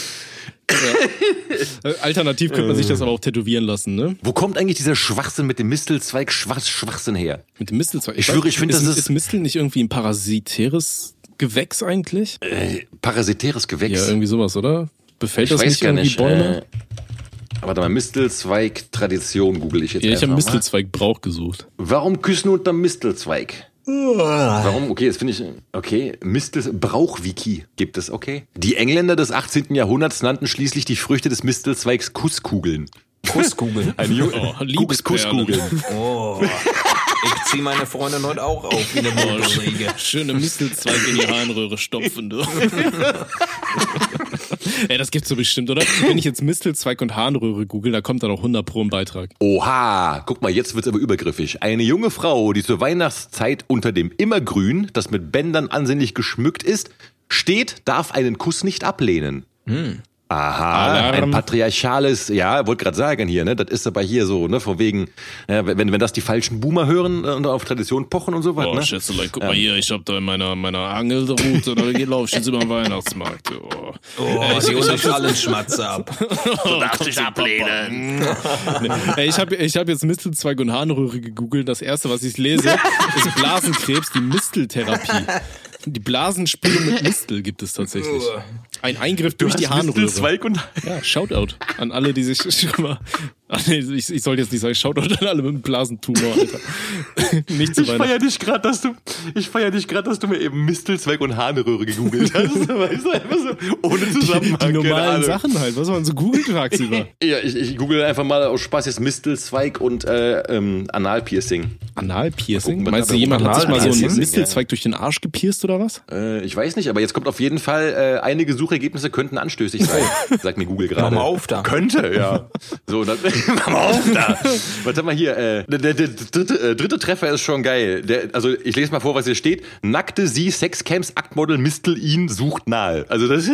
Ja. Äh, Alternativ könnte man sich das aber auch tätowieren lassen, ne? Wo kommt eigentlich dieser Schwachsinn mit dem Mistelzweig Schwach, Schwachsinn her? Mit dem Mistelzweig. Ich schwöre, ich finde, ist, das ist- ist Mistel nicht irgendwie ein parasitäres Gewächs eigentlich? Äh, parasitäres Gewächs. Ja, irgendwie sowas, oder? Befällt ich das weiß nicht gar irgendwie nicht. Bäume? Äh, warte mal, Mistelzweig Tradition google ich jetzt ja, ich habe. Mistelzweig Brauch gesucht. Warum küssen unter Mistelzweig? Warum? Okay, das finde ich. Okay, Mistel Brauchwiki gibt es, okay. Die Engländer des 18. Jahrhunderts nannten schließlich die Früchte des Mistelzweigs Kusskugeln. Kusskugeln. Eine junge Oh, Kuss. Kusskugeln. Oh. Ich zieh meine Freundin heute auch auf wie eine Motorsäge. Schöne Mistelzweig in die Harnröhre stopfen, du. Ey, das gibt's so bestimmt, oder? Wenn ich jetzt Mistelzweig und Harnröhre google, da kommt dann auch 100 pro ein Beitrag. Oha, guck mal, jetzt wird's aber übergriffig. Eine junge Frau, die zur Weihnachtszeit unter dem Immergrün, das mit Bändern ansehnlich geschmückt ist, steht, darf einen Kuss nicht ablehnen. Aha, Alarm. ein patriarchales, ja, wollte gerade sagen hier, ne, das ist aber hier so, ne, von wegen, ja, wenn, wenn das die falschen Boomer hören äh, und auf Tradition pochen und so was, Oh, ne? Schätzelein, guck mal hier, ich hab da in meiner, meiner Angelroute, da laufe ich jetzt über den Weihnachtsmarkt. Oh, Oh, sie holen euch allen Schmatze ab. du darfst dich ablehnen. Ey, ich habe ich hab jetzt Mistelzweig und Harnröhre gegoogelt. Das erste, was ich lese, ist Blasenkrebs, die Misteltherapie. Die Blasenspülung mit Mistel gibt es tatsächlich. Ein Eingriff durch die Harnröhre. Zweig und Ja, Shoutout an alle, die sich schon mal. Ach nee, ich, ich sollte jetzt nicht sagen, Shoutout an alle mit einem Blasentumor, Alter. nicht zu ich feier dich gerade, dass du, ich feier dich gerade, dass du mir eben Mistelzweig und Harnröhre gegoogelt hast. weißt du, einfach so, ohne Zusammenhang. Die keine normalen. Sachen halt, was man so googelt tagsüber. Ja, ich, ich google einfach mal aus Spaß jetzt Mistelzweig und äh, ähm, Analpiercing. Analpiercing? Gucken, Meinst du, jemand hat sich mal so einen ja. Mistelzweig durch den Arsch gepierst oder was? Äh, ich weiß nicht, aber jetzt kommt auf jeden Fall, äh, einige Suchergebnisse könnten anstößig sein, sagt mir Google gerade. Mach mal auf da. Könnte, ja. So, dann, mach mal auf da. Was haben wir hier? Äh, der, der, der dritte, äh, dritte Treffer ist schon geil. Der, also ich lese mal vor, was hier steht. Nackte sie, Sexcamps, Aktmodel, Mistel ihn, sucht nahe. Also das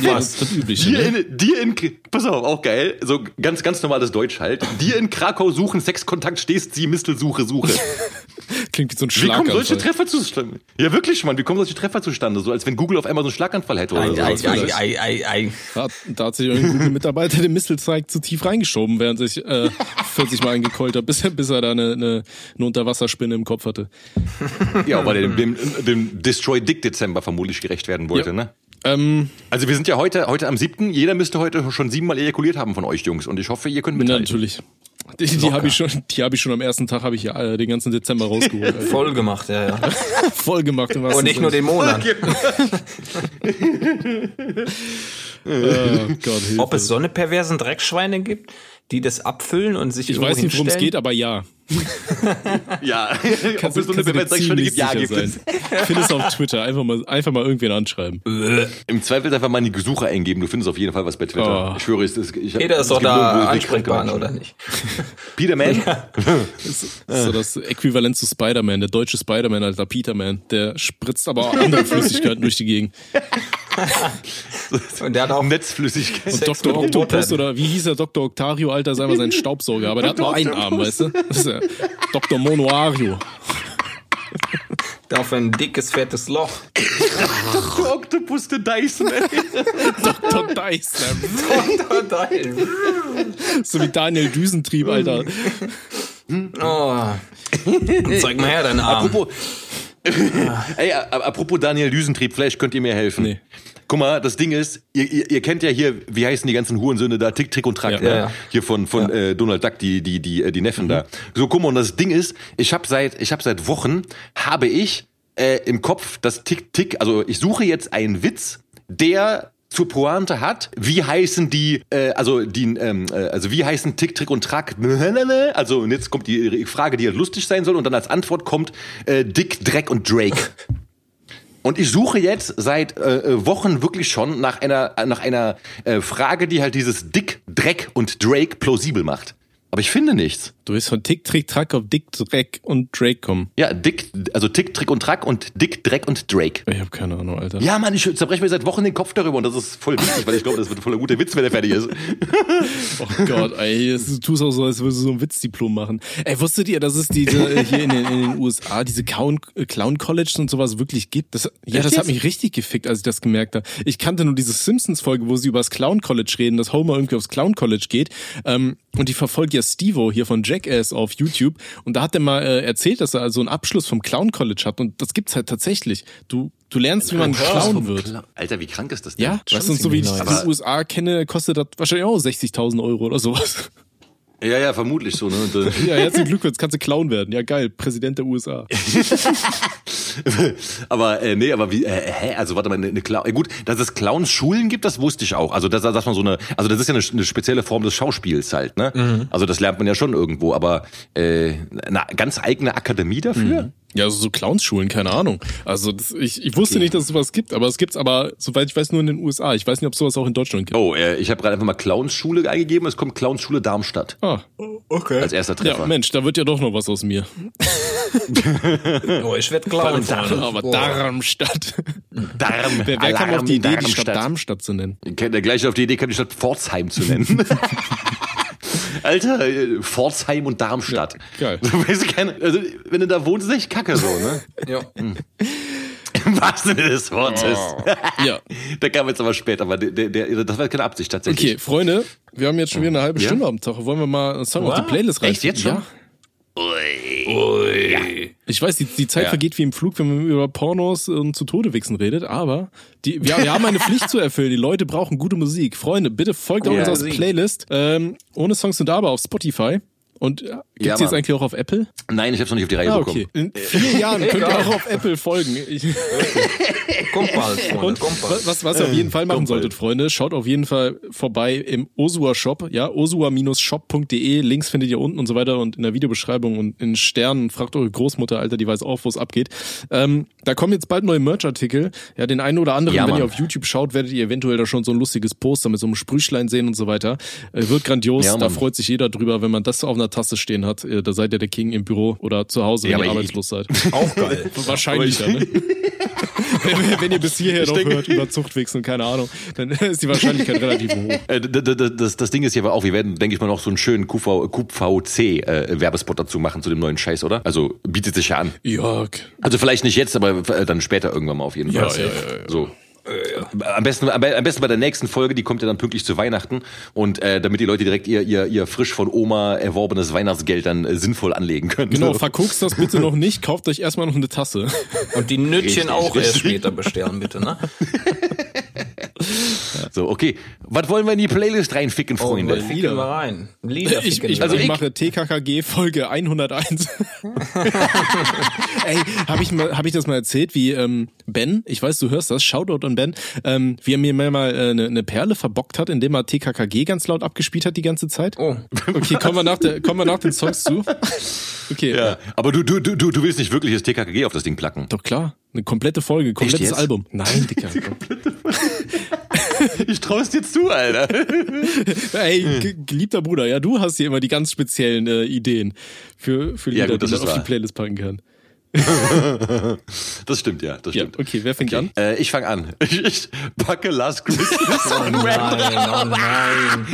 Ja, das ist das Übliche. Dir Ne? in, dir in, pass auf, auch geil, so ganz, ganz normales Deutsch halt. Dir in Krakau suchen, Sexkontakt stehst sie, Mistelsuche, Suche. Klingt wie so ein Wie kommen solche Schlaganfall. Treffer zustande? Ja, wirklich, Mann, wie kommen solche Treffer zustande? So als wenn Google auf einmal so einen Schlaganfall hätte oder Ei, ei, so. ei, ei, ei, ei. Da, da hat sich irgendein Google-Mitarbeiter den Mistelzweig zu tief reingeschoben, während sich äh, 40 Mal eingekeult hat, bis, er- bis er da eine, eine, eine Unterwasserspinne im Kopf hatte. Ja, weil er dem, dem, dem Destroy Dick Dezember vermutlich gerecht werden wollte, Ja. ne? Ähm, Also wir sind ja heute, heute am 7. Jeder müsste heute schon siebenmal ejakuliert haben von euch Jungs. Und ich hoffe, ihr könnt ja, mithalten. natürlich. Die, die habe ich schon, die habe ich schon am ersten Tag, habe ich ja äh, den ganzen Dezember rausgeholt. Alter. Voll gemacht, ja, ja. Voll gemacht. im Und nicht nur Sinne. den Monat. Oh Gott, Hilfe. Ob es so eine perversen Dreckschweine gibt, die das abfüllen und sich ich weiß nicht, worum es geht, aber ja. Ja, ob Kannst, es so eine Beweisstelle gibt, ja, gibt es. Findest du auf Twitter. Einfach mal, einfach mal irgendwen anschreiben. Im Zweifel einfach mal in die Suche eingeben. Du findest auf jeden Fall was bei Twitter. Oh. Ich schwöre, es ist, ich Peter ist doch da ansprechbar, oder nicht? Peterman? Das ist so das Äquivalent zu Spider-Man, der deutsche Spider-Man, alter Peterman. Der spritzt aber auch andere Flüssigkeiten durch die Gegend. Und der hat auch Netzflüssigkeit. Und Dr. Octopus oder wie hieß der Dr. Octario, Alter, sei mal sein Staubsauger, aber der hat nur einen Arm, weißt du? Das ist ja Dr. Monoario. auf ein dickes, fettes Loch. Der Octopus, der Dyson, ey. Dr. Dyson. Geil. So wie Daniel Düsentrieb, Alter. Oh. Zeig mal her deinen Arm. Apropos, ey, apropos Daniel Düsentrieb, vielleicht könnt ihr mir helfen. Nee. Guck mal, das Ding ist, ihr, ihr, ihr kennt ja hier, wie heißen die ganzen Hurensöhne da, Tick, Trick und Track, Ja. ne? Ja, ja. Hier von, von äh, Donald Duck, die, die, die, äh, die Neffen da. So, guck mal, und das Ding ist, ich habe seit, ich habe seit Wochen, habe ich äh, im Kopf das Tick, Tick, also ich suche jetzt einen Witz, der zur Pointe hat, wie heißen die, äh, also die, ähm, äh, also wie heißen Tick, Trick und Track, also und jetzt kommt die Frage, die halt lustig sein soll und dann als Antwort kommt äh, Dick, Dreck und Drake. Und ich suche jetzt seit äh, Wochen wirklich schon nach einer nach einer äh, Frage, die halt dieses Dick, Dreck und Drake plausibel macht. Aber ich finde nichts. Du bist von Tick, Trick, Track auf Dick, Dreck und Drake kommen. Ja, Dick, also Tick, Trick und Track und Dick, Dreck und Drake. Ich habe keine Ahnung, Alter. Ja, Mann, ich zerbreche mir seit Wochen den Kopf darüber und das ist voll wichtig, weil ich glaube, das wird voll ein guter Witz, wenn der fertig ist. Oh Gott, ey, du tust auch so, als würdest du so ein Witzdiplom machen. Ey, wusstet ihr, dass es diese äh, hier in den, in den USA diese Clown, äh, Clown Colleges und sowas wirklich gibt? Das, ja, Echt das hat mich richtig gefickt, als ich das gemerkt habe. Ich kannte nur diese Simpsons-Folge, wo sie über das Clown College reden, dass Homer irgendwie aufs Clown College geht. Ähm, und die verfolgt ja Stevo hier von Jackass auf YouTube. Und da hat er mal äh, erzählt, dass er also einen Abschluss vom Clown College hat. Und das gibt's halt tatsächlich. Du, du lernst, wie man Clown wird. Alter, wie krank ist das denn? Ja, weißt du, so wie ich die. USA kenne, kostet das wahrscheinlich auch 60.000 Euro oder sowas. Ja, ja, vermutlich so. Ne? Äh, Ja, herzlichen Glückwunsch, kannst du Clown werden. Ja, geil, Präsident der USA. aber äh, nee, aber wie, äh, hä? Also warte mal, eine, eine Clown. Gut, dass es Clowns-Schulen gibt, das wusste ich auch. Also dass, dass man so eine, also das ist ja eine, eine spezielle Form des Schauspiels halt, ne? Also das lernt man ja schon irgendwo, aber äh, eine ganz eigene Akademie dafür? Ja, also so Clownsschulen, keine Ahnung. Also das, ich, ich wusste nicht, dass es sowas gibt, aber es gibt's aber, soweit ich weiß, nur in den USA. Ich weiß nicht, ob es sowas auch in Deutschland gibt. Oh, äh, ich habe gerade einfach mal Clownsschule eingegeben. Es kommt Clownsschule Darmstadt Ah, Okay. als erster ja, Treffer. Mensch, da wird ja doch noch was aus mir. Oh, ich werde klauen. Freunde. Aber. Darmstadt. Darm, Wer, wer kam auf Alarm die Idee, die Stadt Darmstadt. Darmstadt zu nennen? Der gleiche auf die Idee kam, die Stadt Pforzheim zu nennen. Alter, äh, Pforzheim und Darmstadt. Ja, geil. Weißt du, keine, also, wenn du da wohnst, ist echt kacke so, ne? Ja. Im wahrsten Sinne des Wortes. Ja. Der kam jetzt aber spät, aber der, der, der, das war keine Absicht tatsächlich. Okay, Freunde, wir haben jetzt schon wieder eine halbe Ja? Stunde am Tag. Wollen wir mal einen Song auf die. Playlist rein? Echt, jetzt schon? Ja. Ich weiß, die, die Zeit Ja. vergeht wie im Flug, wenn man über Pornos und zu Tode wichsen redet, aber die, wir, wir haben eine Pflicht zu erfüllen. Die Leute brauchen gute Musik. Freunde, bitte folgt Gute uns aus Musik. Playlist. Ähm, ohne Songs und aber auf Spotify. Und äh, gibt's Ja, jetzt eigentlich auch auf Apple? Nein, ich hab's noch nicht auf die Reihe Ah, bekommen. okay. In vier Jahren könnt ihr auch auf Apple folgen. Ich, Kommt bald, Freunde. und kommt bald. was, was ihr auf jeden Fall machen kommt solltet, bald. Freunde, schaut auf jeden Fall vorbei im Osua Shop, ja, osua-shop.de, Links findet ihr unten und so weiter und in der Videobeschreibung und in Sternen, fragt eure Großmutter, Alter, die weiß auch, wo es abgeht. Ähm, da kommen jetzt bald neue Merch-Artikel, ja, den einen oder anderen, Ja, wenn ihr auf YouTube schaut, werdet ihr eventuell da schon so ein lustiges Poster mit so einem Sprüchlein sehen und so weiter. Äh, wird grandios, Ja, da freut sich jeder drüber, wenn man das auf einer Tasse stehen hat, äh, da seid ihr der King im Büro oder zu Hause, wenn Ja, ihr ich- arbeitslos seid. Auch geil. Wahrscheinlich, Aber ne? wenn, wenn ihr bis hierher noch denke- hört über Zuchtwichsen, keine Ahnung, dann ist die Wahrscheinlichkeit relativ hoch. Äh, Das, das Ding ist ja aber auch, wir werden, denke ich mal, noch so einen schönen QV, QVC-Werbespot dazu machen zu dem neuen Scheiß, oder? Also bietet sich ja an. Jörg. Also vielleicht nicht jetzt, aber äh, dann später irgendwann mal auf jeden Ja, Fall. ja, ja, ja. So. Am besten, am besten bei der nächsten Folge, die kommt ja dann pünktlich zu Weihnachten und äh, damit die Leute direkt ihr, ihr, ihr frisch von Oma erworbenes Weihnachtsgeld dann äh, sinnvoll anlegen können. Genau, So. verguckst das bitte noch nicht, kauft euch erstmal noch eine Tasse. Und die Nütchen Richtig, auch erst richtig. später bestellen, bitte, ne? So, okay. Was wollen wir in die Playlist reinficken, Freunde? Oh, ficken wir rein. Lieder Ich, ich, Also ich ich- mache TKKG Folge 101. Ey, habe ich, mal- hab ich das mal erzählt, wie ähm, Ben, ich weiß, du hörst das, Shoutout an Ben, ähm, wie er mir mal äh, eine, eine Perle verbockt hat, indem er TKKG ganz laut abgespielt hat die ganze Zeit? Oh. Okay, kommen wir nach, der, kommen wir nach den Songs zu. Okay, ja, aber du, du, du, du du willst nicht wirklich das TKKG auf das Ding placken. doch klar. Eine komplette Folge, ein komplettes? Album. Nein, Dicker. Ich trau es dir zu, Alter. Ey, ge- geliebter Bruder, ja, du hast hier immer die ganz speziellen äh, Ideen für, für Ja, Lieder, gut, das die man auf die. Playlist packen kann. Das stimmt, ja, das Ja, stimmt. okay, wer fängt an? Äh, ich fange an. Ich, ich packe Last Christmas Oh nein, oh nein.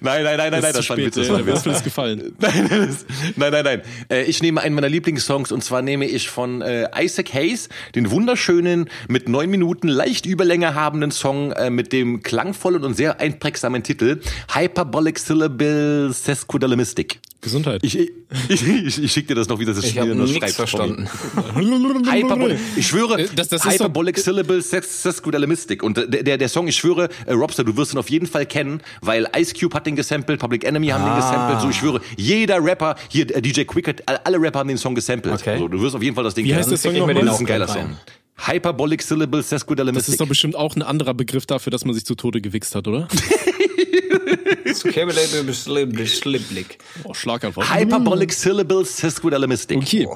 Nein, nein, nein, nein, nein, ist das zu war ein spät, Witz. Das war ein Mir Witz. ist das gefallen. Nein, nein, das- nein, nein, nein. Äh, Ich nehme einen meiner Lieblingssongs und zwar nehme ich von äh, Isaac Hayes den wunderschönen, mit neun Minuten leicht Überlänge habenden Song äh, mit dem klangvollen und sehr einprägsamen Titel Hyperbolic Syllable Sesquidalemistic. Gesundheit. Ich, ich, ich, ich schicke dir das noch, wie das Ich wie habe nichts schreibst, verstanden. Hyperbolic, ich schwöre, Äh, das- das so- Hyperbolic Syllable Ses- Sesquidalemistic. Und der, der, der Song, ich schwöre, äh, Robster, du wirst ihn auf jeden Fall kennen, weil Ice Cube hat den gesampelt, Public Enemy haben den gesampelt. So, ich schwöre, jeder Rapper, hier äh, DJ Quick, hat- alle Rapper haben den Song gesampelt. Okay. So, du wirst auf jeden Fall das Ding Wie heißt kennen. Song ich mir nochmal? den Das ist ein geiler Song. Hyperbolic Syllable Das ist Sesquidalemistic. doch bestimmt auch ein anderer Begriff dafür, dass man sich zu Tode gewichst hat, oder? Oh, Schlaganfall. Hyperbolic Syllable Sesquidalemistic. Okay.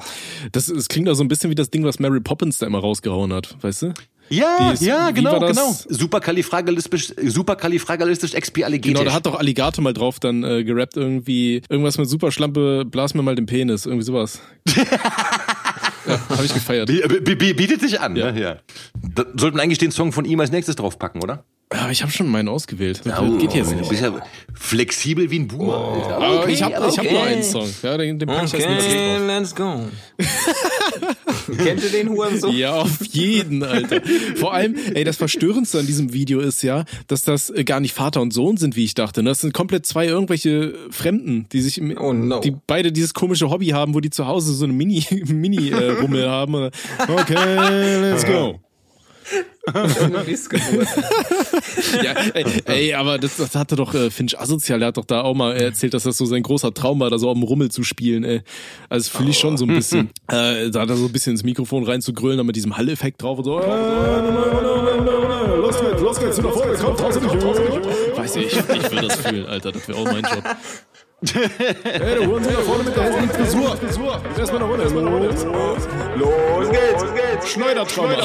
Das, das klingt doch so ein bisschen wie das Ding, was Mary Poppins da immer rausgehauen hat, weißt du? Ja, ist- ja, genau, genau. Superkalifragilistisch, superkalifragilistisch expialigetisch. Genau, da hat doch Alligator mal drauf dann äh, gerappt irgendwie irgendwas mit Superschlampe, blas mir mal den Penis, irgendwie sowas. ja, habe ich gefeiert. B- b- b- Bietet sich an, Ja. ne? Ja. Da sollten eigentlich den Song von ihm als nächstes draufpacken, oder? Aber ich habe schon meinen ausgewählt. Das Oh, geht jetzt Du nicht. bist ja flexibel wie ein Boomer. Alter. Aber ich habe ich hab okay. nur einen Song. Ja, den, den pack ich nächstes Okay, drauf. let's go. Kennt ihr den Hurensohn? Ja, auf jeden, Alter. Vor allem, ey, das Verstörendste an diesem Video ist ja, dass das äh, gar nicht Vater und Sohn sind, wie ich dachte. Das sind komplett zwei irgendwelche Fremden, die sich, im, Oh, no. die beide dieses komische Hobby haben, wo die zu Hause so eine Mini, Mini äh, Rummel haben. Okay, let's go. Missgeburt. Ja, ey, ey aber das, das hatte doch äh, Finch asozial, der hat doch da auch mal erzählt, dass das so sein großer Traum war, da so dem Rummel zu spielen, ey. Also fühle ich schon so ein bisschen, äh, da hat er so ein bisschen ins Mikrofon rein zu grüllen, dann mit diesem Hall-Effekt drauf und so. Los geht's, los geht's, zu der Folge, komm, draußen nicht. Weiß ich, ich würde das fühlen, Alter, das wäre auch mein Job. Hey, der Hurensohn da vorne mit der hässlichen Frisur. Frisur. Erstmal nach unten. Los. Los geht's, los geht's. Schneidertrauma.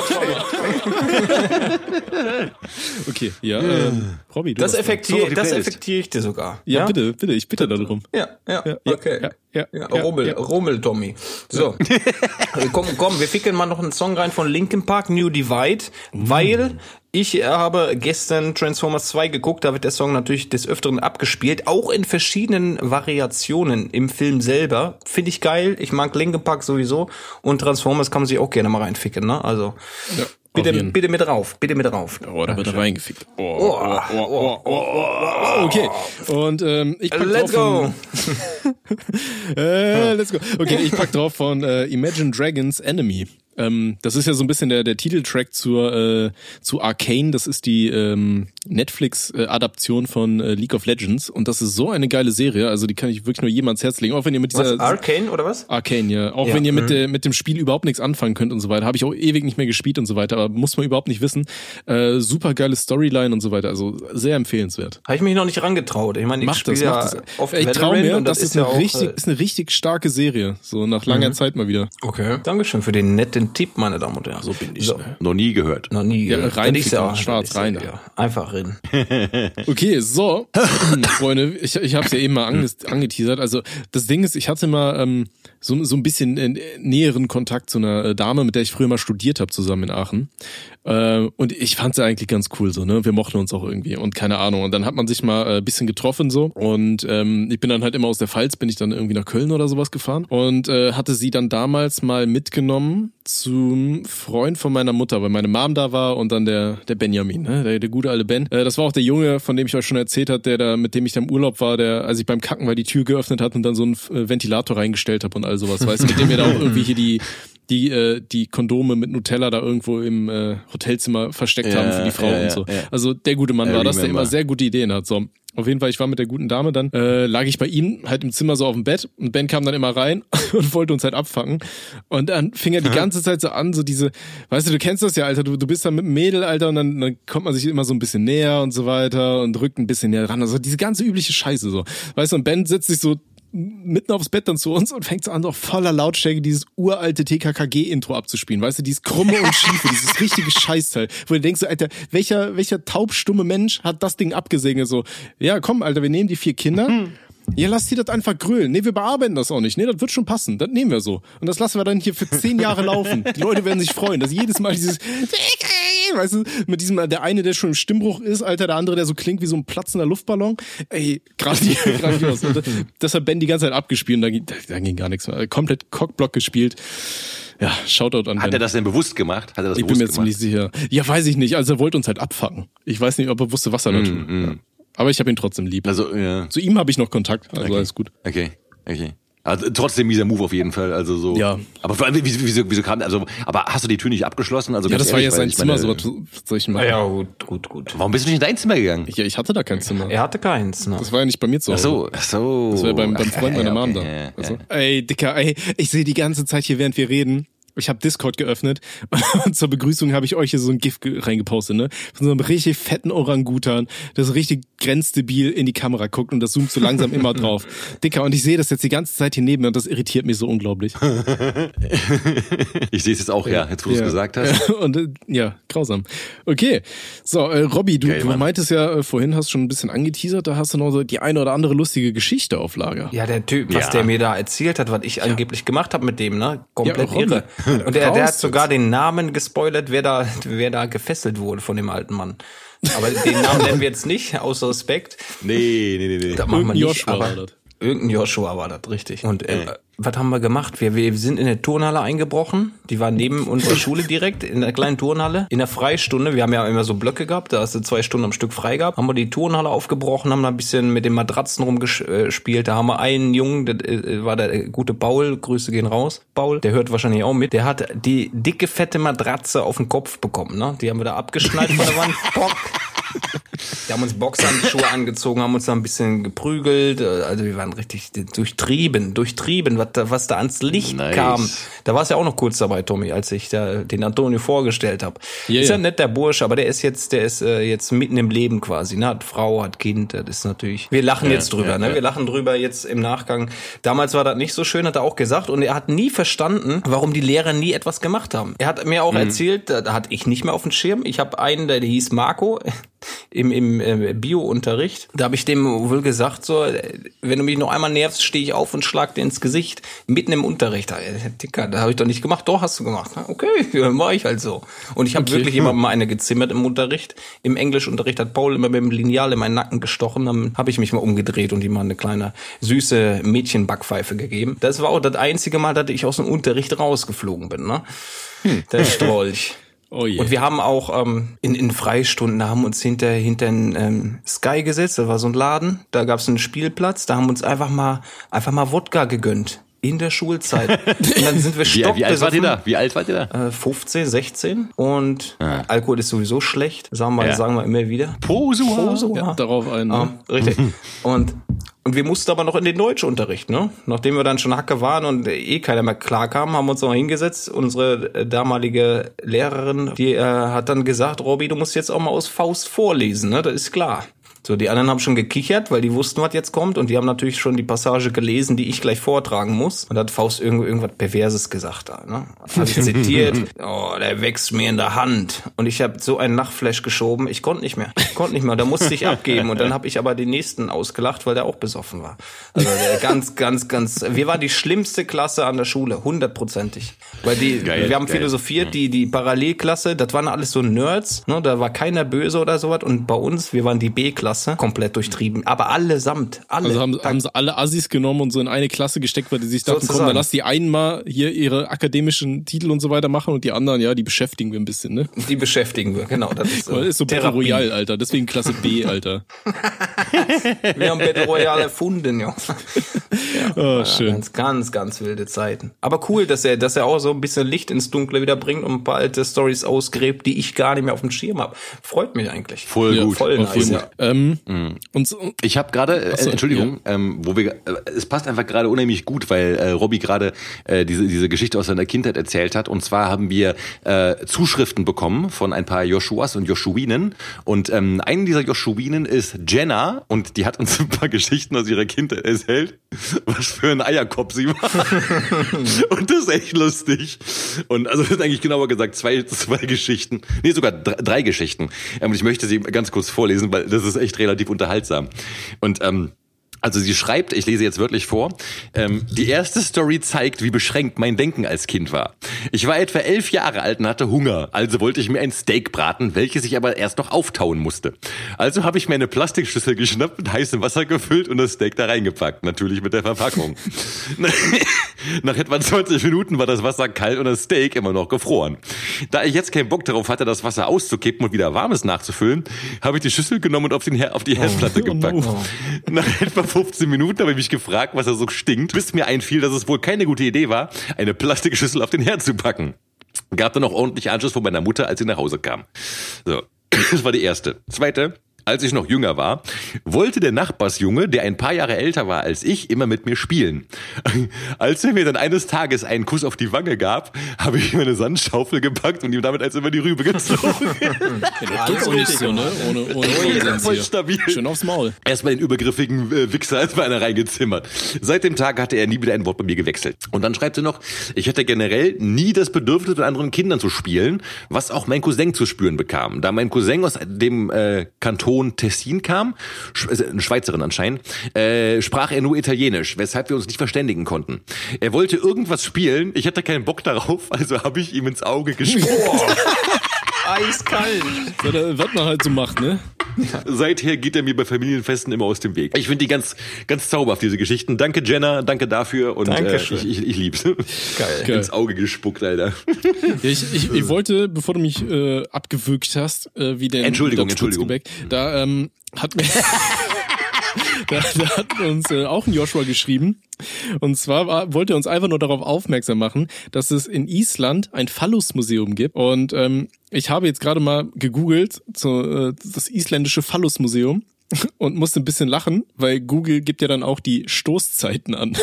okay, ja, äh, Robby, du Das, hast- effektier, So auf die das effektiere ich dir sogar. Ja, bitte, bitte, ich bitte darum. Ja, ja, Ja, okay. ja, ja, Ja, ja, Rummel, ja. Rummel, Tommy. So. komm, komm, wir ficken mal noch einen Song rein von Linkin Park, New Divide, weil ich äh, habe gestern Transformers 2 geguckt, da wird der Song natürlich des Öfteren abgespielt, auch in verschiedenen Variationen im Film selber. Finde ich geil, ich mag Linkin Park sowieso und Transformers kann man sich auch gerne mal reinficken, ne? Also, Ja, bitte, bitte mit drauf, bitte mit drauf. Oh, da wird reingefickt. Oh, oh, oh, oh, oh, oh, oh, okay. Und ähm, ich pack Let's drauf go! Von, äh, let's go. Okay, ich pack drauf von äh, Imagine Dragons Enemy. Ähm, das ist ja so ein bisschen der, der Titeltrack zur äh, zu Arcane. Das ist die ähm, Netflix-Adaption von äh, League of Legends und das ist so eine geile Serie. Also die kann ich wirklich nur jedem ans Herz legen. Auch wenn ihr mit dieser Was, Arcane oder was? Arcane, ja. Auch Ja, wenn ihr mit, mhm. der, mit dem Spiel überhaupt nichts anfangen könnt und so weiter. Habe ich auch ewig nicht mehr gespielt und so weiter, aber muss man überhaupt nicht wissen. Äh, super geile Storyline und so weiter. Also sehr empfehlenswert. Habe ich mich noch nicht rangetraut. Ich meine, ich Macht spiele das, ja macht das. oft Ich trau Valorant mir, und das, ist, ja eine auch, richtig, äh, Mhm. ist eine richtig starke Serie. So nach langer Zeit mal wieder. Okay. Dankeschön für den netten Tipp, meine Damen und Herren. So bin ich, ne? Noch nie gehört. Noch nie. Ja, gehört. rein ja- schwarz rein. Ja, einfach rein. Okay, so, Freunde, ich, ich habe es ja eben mal ange angeteasert. Also das Ding ist, ich hatte mal ähm, so, so ein bisschen äh, näheren Kontakt zu einer äh, Dame, mit der ich früher mal studiert habe, zusammen in Aachen. Äh, und ich fand sie eigentlich ganz cool so, ne? Wir mochten uns auch irgendwie und keine Ahnung. Und dann hat man sich mal äh, ein bisschen getroffen so. Und ähm, ich bin dann halt immer aus der Pfalz, bin ich dann irgendwie nach Köln oder sowas gefahren und äh, hatte sie dann damals mal mitgenommen zum Freund von meiner Mutter, weil meine Mom da war und dann der, der Benjamin, ne? der, der gute alte Ben. Äh, das war auch der Junge, von dem ich euch schon erzählt hat, der da, mit dem ich da im Urlaub war, der, als ich beim Kacken war, die Tür geöffnet hat und dann so einen äh, Ventilator reingestellt habe und all sowas, weißt du, mit dem wir da auch irgendwie hier die die äh, die Kondome mit Nutella da irgendwo im äh, Hotelzimmer versteckt Ja, haben für die Frau ja, und so. ja. Also der gute Mann war das, der immer sehr gute Ideen hat. So, auf jeden Fall, ich war mit der guten Dame dann, äh, lag ich bei ihm halt im Zimmer so auf dem Bett und Ben kam dann immer rein und wollte uns halt abfangen. Und dann fing er die ganze Zeit so an, so diese, weißt du, du kennst das ja, Alter, du, du bist dann mit dem Mädel, Alter, und dann, dann kommt man sich immer so ein bisschen näher und so weiter und rückt ein bisschen näher ran. Also diese ganze übliche Scheiße so. Weißt du, und Ben setzt sich so mitten aufs Bett dann zu uns und fängt so an, auf voller Lautstärke dieses uralte TKKG-Intro abzuspielen. Weißt du, dieses krumme und schiefe, dieses richtige Scheißteil. Wo du denkst, Alter, welcher, welcher taubstumme Mensch hat das Ding abgesegnet? So, ja, komm, Alter, wir nehmen die vier Kinder. Ja, lass die das einfach grölen. Nee, wir bearbeiten das auch nicht. Nee, das wird schon passen. Das nehmen wir so. Und das lassen wir dann hier für zehn Jahre laufen. Die Leute werden sich freuen, dass jedes Mal dieses, weißt du, mit diesem, der eine, der schon im Stimmbruch ist, Alter, der andere, der so klingt wie so ein platzender Luftballon. Ey, grandios. das hat Ben die ganze Zeit abgespielt und da ging, da ging gar nichts mehr. Komplett Cockblock gespielt. Ja, Shoutout an Hat Ben. er das denn bewusst gemacht? Hat er das ich bin mir gemacht? ziemlich sicher. Ja, weiß ich nicht. Also er wollte uns halt abfacken. Ich weiß nicht, ob er wusste, was er da tut. Ja. Aber ich habe ihn trotzdem lieb. Also, ja. Zu ihm habe ich noch Kontakt, also Okay. alles gut. Okay, okay. Also, trotzdem mieser Move auf jeden Fall. Also so. Ja. Aber vor allem, wieso, wieso, wieso kam, also, aber hast du die Tür nicht abgeschlossen? Also Ja, das war ja ehrlich, sein ich Zimmer, meine, so was soll ich machen? Ja, gut, gut, gut. Warum bist du nicht in dein Zimmer gegangen? Ja, ich hatte da kein Zimmer. Er hatte keins, ne? Das war ja nicht bei mir zu Ach Hause. so, ach so. Das war beim, beim Ach, Freund ja, meiner okay, Mom da. ja, ja. Also, ey, Dicker, ey, ich sehe die ganze Zeit hier, während wir reden. Ich habe Discord geöffnet und zur Begrüßung habe ich euch hier so ein GIF ge- reingepostet, ne? Von so einem richtig fetten Orangutan, das richtig grenzdebil in die Kamera guckt und das zoomt so langsam immer drauf. Dicker, und ich sehe das jetzt die ganze Zeit hier neben mir und das irritiert mich so unglaublich. Ich sehe es jetzt auch, ja, jetzt wo du es Ja. gesagt hast. Und äh, ja, grausam. Okay. So, äh, Robby, du, Geil, du meintest ja äh, vorhin, hast schon ein bisschen angeteasert, da hast du noch so die eine oder andere lustige Geschichte auf Lager. Ja, der Typ, was Ja. der mir da erzählt hat, was ich angeblich gemacht habe mit dem, ne? Komplett Ja, irre. Und der, der hat sogar den Namen gespoilert, wer da, wer da gefesselt wurde von dem alten Mann. Aber den Namen nennen wir jetzt nicht, aus Respekt. Nee, nee, nee, nee. Das machen wir nicht, Joshua aber war das. Irgendein Joshua war das, richtig. Und äh, was haben wir gemacht? Wir, wir sind in der Turnhalle eingebrochen. Die war neben unserer Schule direkt, in der kleinen Turnhalle. In der Freistunde, wir haben ja immer so Blöcke gehabt, da hast du zwei Stunden am Stück frei gehabt. Haben wir die Turnhalle aufgebrochen, haben da ein bisschen mit den Matratzen rumgespielt. Da haben wir einen Jungen, das äh, war der äh, gute Paul, Grüße gehen raus. Paul, der hört wahrscheinlich auch mit. Der hat die dicke, fette Matratze auf den Kopf bekommen. Ne? Die haben wir da abgeschnallt von der Wand. Pock. Wir haben uns Boxhandschuhe angezogen, haben uns da ein bisschen geprügelt. äh, Also wir waren richtig durchtrieben, durchtrieben, was da, was da ans Licht Nice. kam. Da war es ja auch noch kurz dabei, Tommy, als ich da den Antonio vorgestellt habe. Ja, ist ja ja. nett, der Bursche, aber der ist jetzt, der ist äh, jetzt mitten im Leben quasi. Ne? Hat Frau, hat Kind, das ist natürlich. Wir lachen jetzt drüber, ja, ne? ja. Wir lachen drüber jetzt im Nachgang. Damals war das nicht so schön, hat er auch gesagt. Und er hat nie verstanden, warum die Lehrer nie etwas gemacht haben. Er hat mir Mhm. auch erzählt, da, da hatte ich nicht mehr auf dem Schirm. Ich habe einen, der, der hieß Marco im, im äh, Bio-Unterricht. Da habe ich dem wohl gesagt, so, äh, wenn du mich noch einmal nervst, stehe ich auf und schlag dir ins Gesicht. Mitten im Unterricht. Äh, Dicker, da habe ich doch nicht gemacht. Doch, hast du gemacht. Na, Okay, ja, war ich halt so. Und ich habe wirklich jemandem mal eine gezimmert im Unterricht. Im Englischunterricht hat Paul immer mit dem Lineal in meinen Nacken gestochen. Dann habe ich mich mal umgedreht und ihm mal eine kleine süße Mädchenbackpfeife gegeben. Das war auch das einzige Mal, dass ich aus dem Unterricht rausgeflogen bin. Ne? Der Strolch. Oh je. Und wir haben auch ähm, in, in Freistunden, da haben uns hinter hinter den, ähm, Sky gesetzt, da war so ein Laden, da gab es einen Spielplatz, da haben uns einfach mal einfach mal Wodka gegönnt in der Schulzeit. Und dann sind wir Wie, wie alt wart ihr stockbesoffen. da? Wie alt wart ihr da? Äh, 15, 16 und Alkohol ist sowieso schlecht, sagen wir, Ja. sagen wir immer wieder. Posua. Posua. ja, darauf ein. Ne? Ah, richtig. Und, und wir mussten aber noch in den Deutschunterricht, ne? Nachdem wir dann schon Hacke waren und eh keiner mehr klar kam, haben wir uns noch hingesetzt. Unsere äh, damalige Lehrerin, die äh, hat dann gesagt, Robby, du musst jetzt auch mal aus Faust vorlesen, ne? Das ist klar. So, die anderen haben schon gekichert, weil die wussten, was jetzt kommt und die haben natürlich schon die Passage gelesen, die ich gleich vortragen muss. Und da hat Faust irgend, irgendwas Perverses gesagt da, ne? Hab ich zitiert, oh, der wächst mir in der Hand. Und ich habe so einen Lachflash geschoben, ich konnte nicht mehr. Ich konnte nicht mehr, da musste ich abgeben. Und dann habe ich aber den nächsten ausgelacht, weil der auch besoffen war. Also der ganz, ganz, ganz, wir waren die schlimmste Klasse an der Schule, hundertprozentig. Weil die, Geil, wir haben geil. philosophiert, die, die Parallelklasse, das waren alles so Nerds, ne? da war keiner böse oder sowas. Und bei uns, wir waren die B-Klasse, komplett durchtrieben. Aber allesamt, alle. Also haben, haben sie alle Assis genommen und so in eine Klasse gesteckt, weil die sich dachten, komm, dann lass die einen mal hier ihre akademischen Titel und so weiter machen und die anderen, ja, die beschäftigen wir ein bisschen, ne? die beschäftigen wir, genau. Das ist, Das ist so Battle. Royale, Alter. Deswegen Klasse B, Alter. Wir haben Battle Royale erfunden, ja. Oh, schön. Ganz, ganz, ganz wilde Zeiten. Aber cool, dass er, dass er auch so ein bisschen Licht ins Dunkle wieder bringt und ein paar alte Stories ausgräbt, die ich gar nicht mehr auf dem Schirm habe. Freut mich eigentlich. Voll Ja, gut. voll Auf jeden nice, Fall. Ähm, und so, Ich habe gerade, äh, so, Entschuldigung, ähm, wo wir, äh, es passt einfach gerade unheimlich gut, weil äh, Robby gerade äh, diese diese Geschichte aus seiner Kindheit erzählt hat. Und zwar haben wir äh, Zuschriften bekommen von ein paar Joshuas und Joshuinen. Und ähm, eine dieser Joshuinen ist Jenna und die hat uns ein paar Geschichten aus ihrer Kindheit erzählt, was für ein Eierkopf sie war. und das ist echt lustig. Und also das sind eigentlich genauer gesagt zwei zwei Geschichten, nee sogar drei, drei Geschichten. Ähm, und ich möchte sie ganz kurz vorlesen, weil das ist echt relativ unterhaltsam. Und ähm, also sie schreibt, ich lese jetzt wörtlich vor, ähm, die erste Story zeigt, wie beschränkt mein Denken als Kind war. Ich war etwa elf Jahre alt und hatte Hunger, also wollte ich mir ein Steak braten, welches ich aber erst noch auftauen musste. Also habe ich mir eine Plastikschüssel geschnappt, mit heißem Wasser gefüllt und das Steak da reingepackt, natürlich mit der Verpackung. Nach etwa 20 Minuten war das Wasser kalt und das Steak immer noch gefroren. Da ich jetzt keinen Bock darauf hatte, das Wasser auszukippen und wieder warmes nachzufüllen, habe ich die Schüssel genommen und auf, den Her auf die Herdplatte Oh no. gepackt. Nach etwa 15 Minuten habe ich mich gefragt, was da so stinkt, bis mir einfiel, dass es wohl keine gute Idee war, eine Plastikschüssel auf den Herd zu packen. Gab dann noch ordentlich Anschluss von meiner Mutter, als sie nach Hause kam. So, das war die erste. Zweite, als ich noch jünger war, wollte der Nachbarsjunge, der ein paar Jahre älter war als ich, immer mit mir spielen. Als er mir dann eines Tages einen Kuss auf die Wange gab, habe ich ihm eine Sandschaufel gepackt und ihm damit als über die Rübe gezogen. ja, das nicht so, ne? Ohne, ohne Konsens Voll hier. stabil. Schön aufs Maul. Erstmal den übergriffigen äh, Wichser als einer reingezimmert. Seit dem Tag hatte er nie wieder ein Wort bei mir gewechselt. Und dann schreibt sie noch, ich hatte generell nie das Bedürfnis, mit anderen Kindern zu spielen, was auch mein Cousin zu spüren bekam. Da mein Cousin aus dem äh, Kanton Tessin kam, äh, eine Schweizerin anscheinend, äh, sprach er nur Italienisch, weshalb wir uns nicht verständigen konnten. Er wollte irgendwas spielen, ich hatte keinen Bock darauf, also habe ich ihm ins Auge gespuckt. Eiskalt. So, da- was man halt so macht, ne? Seither geht er mir bei Familienfesten immer aus dem Weg. Ich finde die ganz, ganz zauberhaft, diese Geschichten. Danke, Jenna, danke dafür und äh, ich, ich, ich lieb's. Geil. Geil. Ins Auge gespuckt, Alter. Ja, ich, ich, ich wollte, bevor du mich äh, abgewürgt hast, äh, wie der Entschuldigung, Entschuldigung. Da ähm, hat mir da, da hat uns äh, auch ein Joshua geschrieben. Und zwar war, wollte er uns einfach nur darauf aufmerksam machen, dass es in Island ein Phallus-Museum gibt. Und ähm, ich habe jetzt gerade mal gegoogelt, zu, äh, das isländische Phallus-Museum und musste ein bisschen lachen, weil Google gibt ja dann auch die Stoßzeiten an.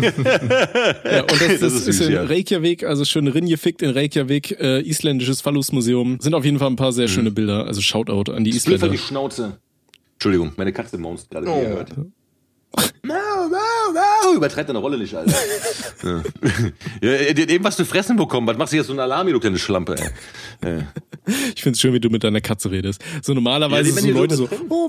ja, und das, das, Das ist, ist in ja. Reykjavik, also schön Ringefickt in Reykjavik, äh, isländisches Phallus-Museum. Sind auf jeden Fall ein paar sehr schöne Bilder. Also Shoutout an die Split Isländer. die Schnauze. Entschuldigung, meine Katze maunzt gerade, Oh. wie ihr hört. Mau, mau, mau. Übertreibt deine Rolle nicht, Alter. ja. ja, die hat eben was zu fressen bekommen. Was machst du jetzt so einen Alarm, du kleine Schlampe, ey? Ich find's schön, wie du mit deiner Katze redest. So normalerweise Ja, die so Leute so- oh,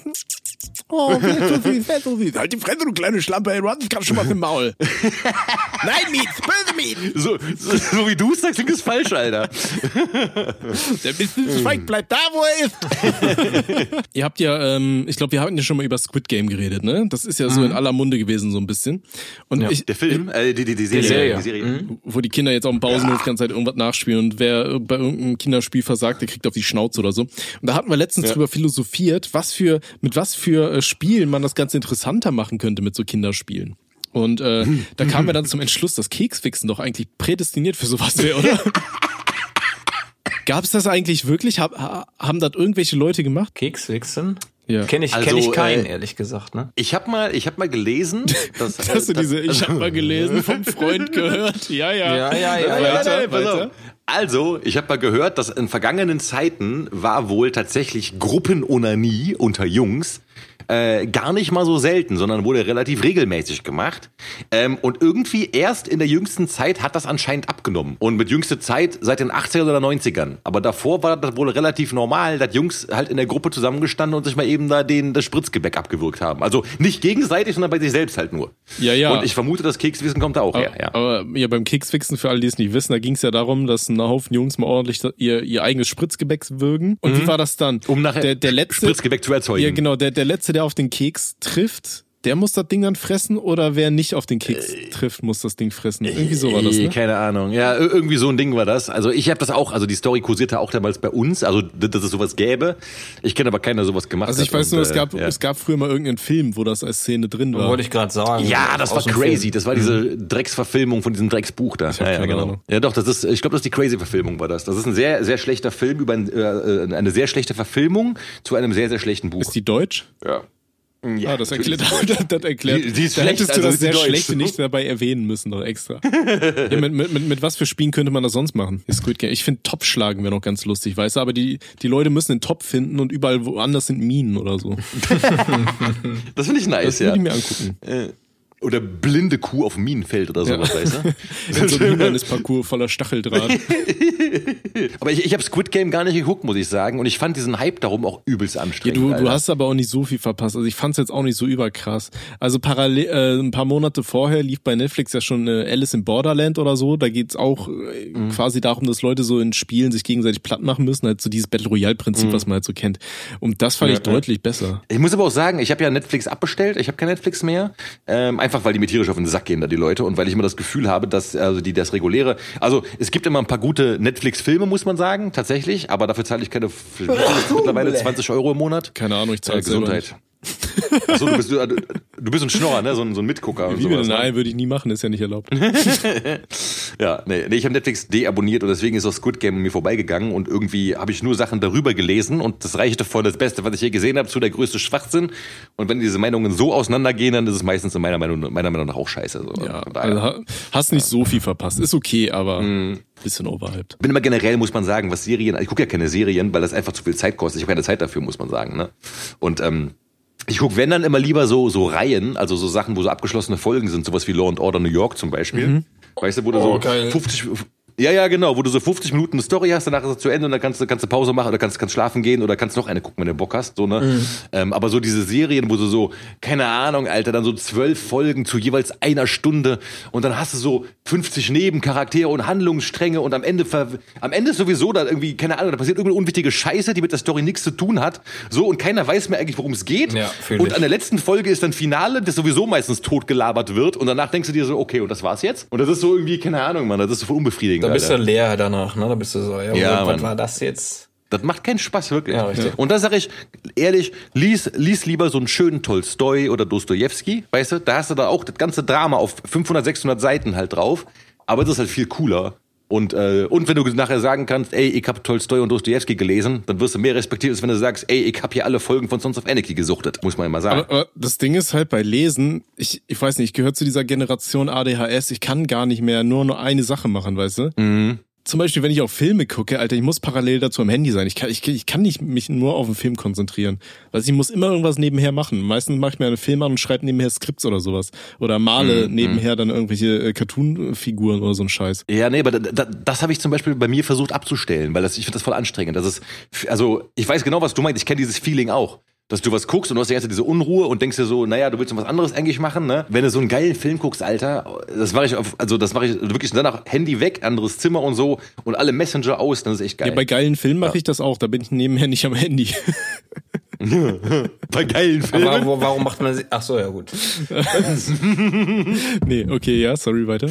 oh, fett so viel, fett so viel. Halt die Fresse, du kleine Schlampe, ey, du hast gerade schon mal im Maul. Nein, Miet, böse Miet. So, so, so wie du es sagst, klingt es falsch, Alter. Der Mr. Schweig bleibt da, wo er ist. Ihr habt ja, ähm, ich glaube, wir hatten ja schon mal über Squid Game geredet, ne? Das ist ja so in aller Munde gewesen, so ein bisschen. Und ich, Der Film, äh, die, die, die Serie. Serie. Die Serie. wo die Kinder jetzt auf dem Pausenhof die ganze Zeit irgendwas nachspielen und wer bei irgendeinem Kinderspiel versagt, der kriegt auf die Schnauze oder so. Und da hatten wir letztens drüber philosophiert, was für, mit was für äh, Spielen man das Ganze interessanter machen könnte mit so Kinderspielen. Und äh, da kamen wir dann zum Entschluss, dass Keksfixen doch eigentlich prädestiniert für sowas wäre, oder? Gab es das eigentlich wirklich? Hab, ha- haben das irgendwelche Leute gemacht? Kekswichsen? Ja. Kenne ich, Also, kenn ich keinen, äh, ehrlich gesagt, ne? Ich habe mal, ich habe mal gelesen, dass, äh, Hast du dass- diese, ich habe mal gelesen, vom Freund gehört. Ja, ja. Ja, ja, ja, Weiter, ja. Weiter. Also, ich habe mal gehört, dass in vergangenen Zeiten war wohl tatsächlich Gruppenonanie unter Jungs äh, gar nicht mal so selten, sondern wurde relativ regelmäßig gemacht. Ähm, und irgendwie erst in der jüngsten Zeit hat das anscheinend abgenommen. Und mit jüngster Zeit seit den 80ern oder 90ern. Aber davor war das wohl relativ normal, dass Jungs halt in der Gruppe zusammengestanden und sich mal eben da den, das Spritzgebäck abgewürgt haben. Also nicht gegenseitig, sondern bei sich selbst halt nur. Ja, ja. Und ich vermute, das Kekswissen kommt da auch her. Ja. Aber ja, beim Keksfixen, für alle, die es nicht wissen, da ging es ja darum, dass ein Haufen Jungs mal ordentlich ihr, ihr eigenes Spritzgebäck würgen. Und wie war das dann? Mhm. Um nachher der, der letzte, Spritzgebäck zu erzeugen. Ja, genau, der, der letzte, der auf den Keks trifft, der muss das Ding dann fressen oder wer nicht auf den Keks trifft, muss das Ding fressen. Irgendwie so war das, Äh, ne? Keine Ahnung. Ja, ir- irgendwie so ein Ding war das. Also ich habe das auch, also die Story kursierte auch damals bei uns, also dass es sowas gäbe. Ich kenne aber keiner, der sowas gemacht Also ich hat. weiß nur, und, es gab, äh, ja. es gab früher mal irgendeinen Film, wo das als Szene drin war. Wollte ich gerade sagen. Ja, das war crazy. Film. Das war diese Drecksverfilmung von diesem Drecksbuch da. Ja, ja, keine genau. Ahnung. Ja, doch, das ist, ich glaube, das ist die crazy Verfilmung war das. Das ist ein sehr, sehr schlechter Film über ein, äh, eine sehr schlechte Verfilmung zu einem sehr, sehr schlechten Buch. Ist die deutsch? ja. Ja, Ah, das erklärt, das, das erklärt. Die- die ist da schlecht, hättest du also das ist sehr deutsch. schlechte nicht dabei erwähnen müssen, doch extra. ja, mit, mit, mit, mit was für Spielen könnte man das sonst machen? Squid Game. Ich finde Top schlagen wäre noch ganz lustig, weißt du, aber die, die Leute müssen den Top finden und überall woanders sind Minen oder so. Das finde ich nice, Das ja. würde ich mir angucken. Oder blinde Kuh auf Minenfeld oder sowas, weißt du? So ein Hindernisparcours voller Stacheldraht. Aber ich, ich habe Squid Game gar nicht geguckt, muss ich sagen. Und ich fand diesen Hype darum auch übelst Ja, anstrengend. du, du Alter. hast aber auch nicht so viel verpasst. Also ich fand's jetzt auch nicht so überkrass. Also parallel, äh, ein paar Monate vorher lief bei Netflix ja schon äh, Alice in Borderland oder so. Da geht's auch äh, Mhm. quasi darum, dass Leute so in Spielen sich gegenseitig platt machen müssen. Halt so dieses Battle Royale Mhm. Prinzip, was man halt so kennt. Und das fand ich deutlich besser. Ich muss aber auch sagen, ich habe ja Netflix abbestellt. Ich habe kein Netflix mehr. Ähm, einfach weil die mir tierisch auf den Sack gehen, da die Leute. Und weil ich immer das Gefühl habe, dass also die das reguläre. Also es gibt immer ein paar gute Netflix-Filme, muss man sagen, tatsächlich. Aber dafür zahle ich keine mittlerweile 20 Euro im Monat. Keine Ahnung, ich Äh, zahle selber Gesundheit. Achso, du bist, du, du bist ein Schnorrer, ne? So ein, so ein Mitgucker und Wie bitte? sowas. ne? Nein, würde ich nie machen, ist ja nicht erlaubt. Ja, nee, nee ich habe Netflix deabonniert und deswegen ist auch Squid Game mir vorbeigegangen und irgendwie habe ich nur Sachen darüber gelesen und das reichte voll das Beste, was ich je gesehen habe, zu der größte Schwachsinn. Und wenn diese Meinungen so auseinandergehen, dann ist es meistens in meiner Meinung, meiner Meinung nach auch scheiße. So. Ja, also ha- hast nicht so viel verpasst. Ist okay, aber Mhm. bisschen overhyped. bin immer generell, muss man sagen, was Serien, ich gucke ja keine Serien, weil das einfach zu viel Zeit kostet. Ich habe keine Zeit dafür, muss man sagen. Ne? Und ähm, ich gucke, wenn dann immer lieber so so Reihen, also so Sachen, wo so abgeschlossene Folgen sind, sowas wie Law and Order New York zum Beispiel. Weißt du, wo du Oh, so geil. 50 ja, ja, genau, wo du so 50 Minuten eine Story hast, danach ist es zu Ende und dann kannst du, kannst du Pause machen oder kannst, kannst schlafen gehen oder kannst noch eine gucken, wenn du Bock hast, so, ne? Ähm, aber so diese Serien, wo du so, keine Ahnung, Alter, dann so zwölf Folgen zu jeweils einer Stunde und dann hast du so 50 Nebencharaktere und Handlungsstränge und am Ende, ver am Ende ist sowieso da irgendwie, keine Ahnung, da passiert irgendeine unwichtige Scheiße, die mit der Story nichts zu tun hat, so, und keiner weiß mehr eigentlich, worum es geht. Ja, und an der letzten Folge ist dann Finale, das sowieso meistens totgelabert wird und danach denkst du dir so, okay, und das war's jetzt? Und das ist so irgendwie, keine Ahnung, Mann, das ist so voll unbefriedigend. Da bist du leer danach, ne? Da bist du so, ja, Ja, was war das jetzt? Das macht keinen Spaß, wirklich. Ja. Und da sage ich, ehrlich, lies, lies lieber so einen schönen Tolstoi oder Dostojewski, weißt du? Da hast du da auch das ganze Drama auf 500, 600 Seiten halt drauf. Aber das ist halt viel cooler. Und, äh, und wenn du nachher sagen kannst, ey, ich hab Tolstoi und Dostojewski gelesen, dann wirst du mehr respektiert, als wenn du sagst, ey, ich hab hier alle Folgen von Sons of Anarchy gesuchtet. Muss man immer sagen. Aber, aber das Ding ist halt bei Lesen, ich, ich weiß nicht, ich gehöre zu dieser Generation ADHS, ich kann gar nicht mehr nur nur eine Sache machen, weißt du? Mhm. Zum Beispiel, wenn ich auf Filme gucke, Alter, ich muss parallel dazu am Handy sein. Ich kann, ich, ich kann nicht mich nur auf den Film konzentrieren. Weil ich muss immer irgendwas nebenher machen. Meistens mache ich mir einen Film an und schreibe nebenher Skripts oder sowas. Oder male Mhm, nebenher dann irgendwelche äh, Cartoon-Figuren oder so ein Scheiß. Ja, nee, aber da, da, das habe ich zum Beispiel bei mir versucht abzustellen, weil das, ich finde das voll anstrengend. Das ist, also ich weiß genau, was du meinst. Ich kenne dieses Feeling auch. Dass du was guckst und du hast die ganze Zeit diese Unruhe und denkst dir so, naja, du willst noch was anderes eigentlich machen, ne? Wenn du so einen geilen Film guckst, Alter, das mache ich auf, also das mache ich wirklich danach Handy weg, anderes Zimmer und so und alle Messenger aus, dann ist echt geil. Ja, bei geilen Filmen mache ich das auch. Da bin ich nebenher nicht am Handy. bei geilen Filmen. Aber warum macht man sie? Ach so, ja gut. nee, okay, ja, sorry, weiter.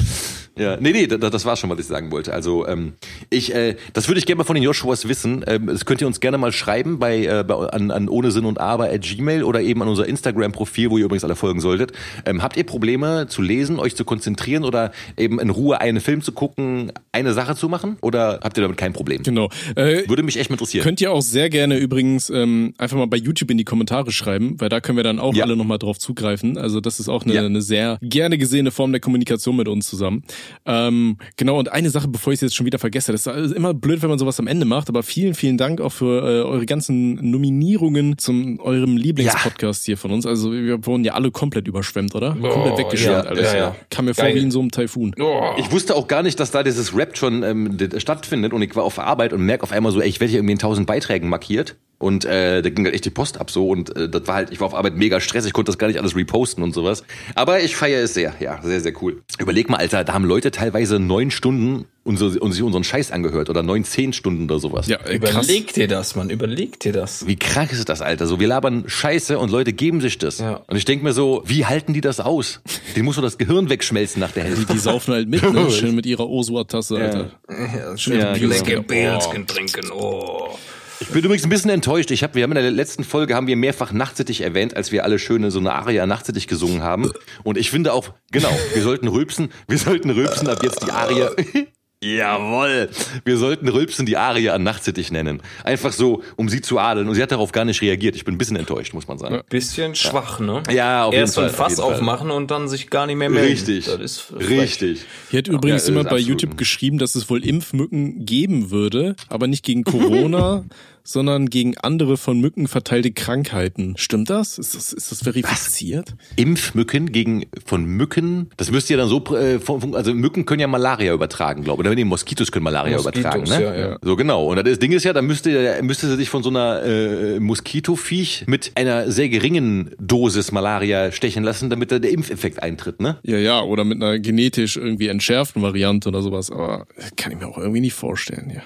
Ja, nee, nee, das, das war schon, was ich sagen wollte. Also, ähm, ich, äh, das würde ich gerne mal von den Joshuas wissen. Ähm, das könnt ihr uns gerne mal schreiben bei, äh, bei an, an ohne Sinn und Aber at Gmail oder eben an unser Instagram-Profil, wo ihr übrigens alle folgen solltet. Ähm, habt ihr Probleme zu lesen, euch zu konzentrieren oder eben in Ruhe einen Film zu gucken, eine Sache zu machen? Oder habt ihr damit kein Problem? Genau. Äh, Würde mich echt interessieren. Könnt ihr auch sehr gerne übrigens ähm, einfach mal bei YouTube in die Kommentare schreiben, weil da können wir dann auch Ja. alle nochmal drauf zugreifen. Also das ist auch eine, Ja. eine sehr gerne gesehene Form der Kommunikation mit uns zusammen. Ähm, genau, und eine Sache, bevor ich es jetzt schon wieder vergesse, das ist immer blöd, wenn man sowas am Ende macht, aber vielen, vielen Dank auch für äh, eure ganzen Nominierungen zum eurem Lieblingspodcast hier von uns. Also wir wurden ja alle komplett überschwemmt, oder? komplett weggeschwemmt ja, alles. ja, ja. Kam mir vor Geil. wie in so einem Taifun. Oh. Ich wusste auch gar nicht, dass da dieses Rap schon ähm, stattfindet und ich war auf Arbeit und merk auf einmal so, ey, ich werde hier irgendwie in tausend Beiträgen markiert und äh, da ging halt echt die Post ab so und äh, das war halt, ich war auf Arbeit mega stressig, ich konnte das gar nicht alles reposten und sowas. Aber ich feiere es sehr, ja, sehr, sehr cool. Überleg mal, Alter, da haben Leute teilweise neun Stunden und, so, und sich unseren Scheiß angehört oder neun, zehn Stunden oder sowas. Ja, äh. Überleg dir das, Mann. Überleg dir das. Wie krank ist das, Alter? So, wir labern Scheiße und Leute geben sich das. Ja. Und ich denk mir so, wie halten die das aus? Den muss doch das Gehirn wegschmelzen nach der Hälfte. Die saufen halt mit, ne? Schön mit ihrer Osua-Tasse, Alter. Ja, schön Ja, genau. Pilzchen, Pilzchen trinken. Oh. Ich bin übrigens ein bisschen enttäuscht. Ich hab, wir haben in der letzten Folge haben wir mehrfach nachtsittig erwähnt, als wir alle schöne so eine Aria nachtsittig gesungen haben. Und ich finde auch, genau, wir sollten rülpsen, wir sollten rülpsen ab jetzt die Aria. Jawoll. Wir sollten Rülpsen die Aria an nachtsittig nennen. Einfach so, um sie zu adeln. Und sie hat darauf gar nicht reagiert. Ich bin ein bisschen enttäuscht, muss man sagen. Bisschen schwach, ne? Ja, auf jeden Erst so Fall, ein auf Fass jeden aufmachen und dann sich gar nicht mehr melden. Richtig. Das ist frech. Richtig. Hier hat übrigens Ja, jemand bei absolut. YouTube geschrieben, dass es wohl Impfmücken geben würde, aber nicht gegen Corona, sondern gegen andere von Mücken verteilte Krankheiten. Stimmt das? Ist das, ist das verifiziert? Impfmücken gegen von Mücken. Das müsste ja dann so, äh, von, also Mücken können ja Malaria übertragen, glaube ich. Oder nee, Moskitos können Malaria Moskitos, übertragen, ne? ja, ja. So genau. Und das Ding ist ja, dann müsste, müsste sie sich von so einer äh, Moskitoviech mit einer sehr geringen Dosis Malaria stechen lassen, damit da der Impfeffekt eintritt, ne? Ja, ja, oder mit einer genetisch irgendwie entschärften Variante oder sowas, aber kann ich mir auch irgendwie nicht vorstellen, ja.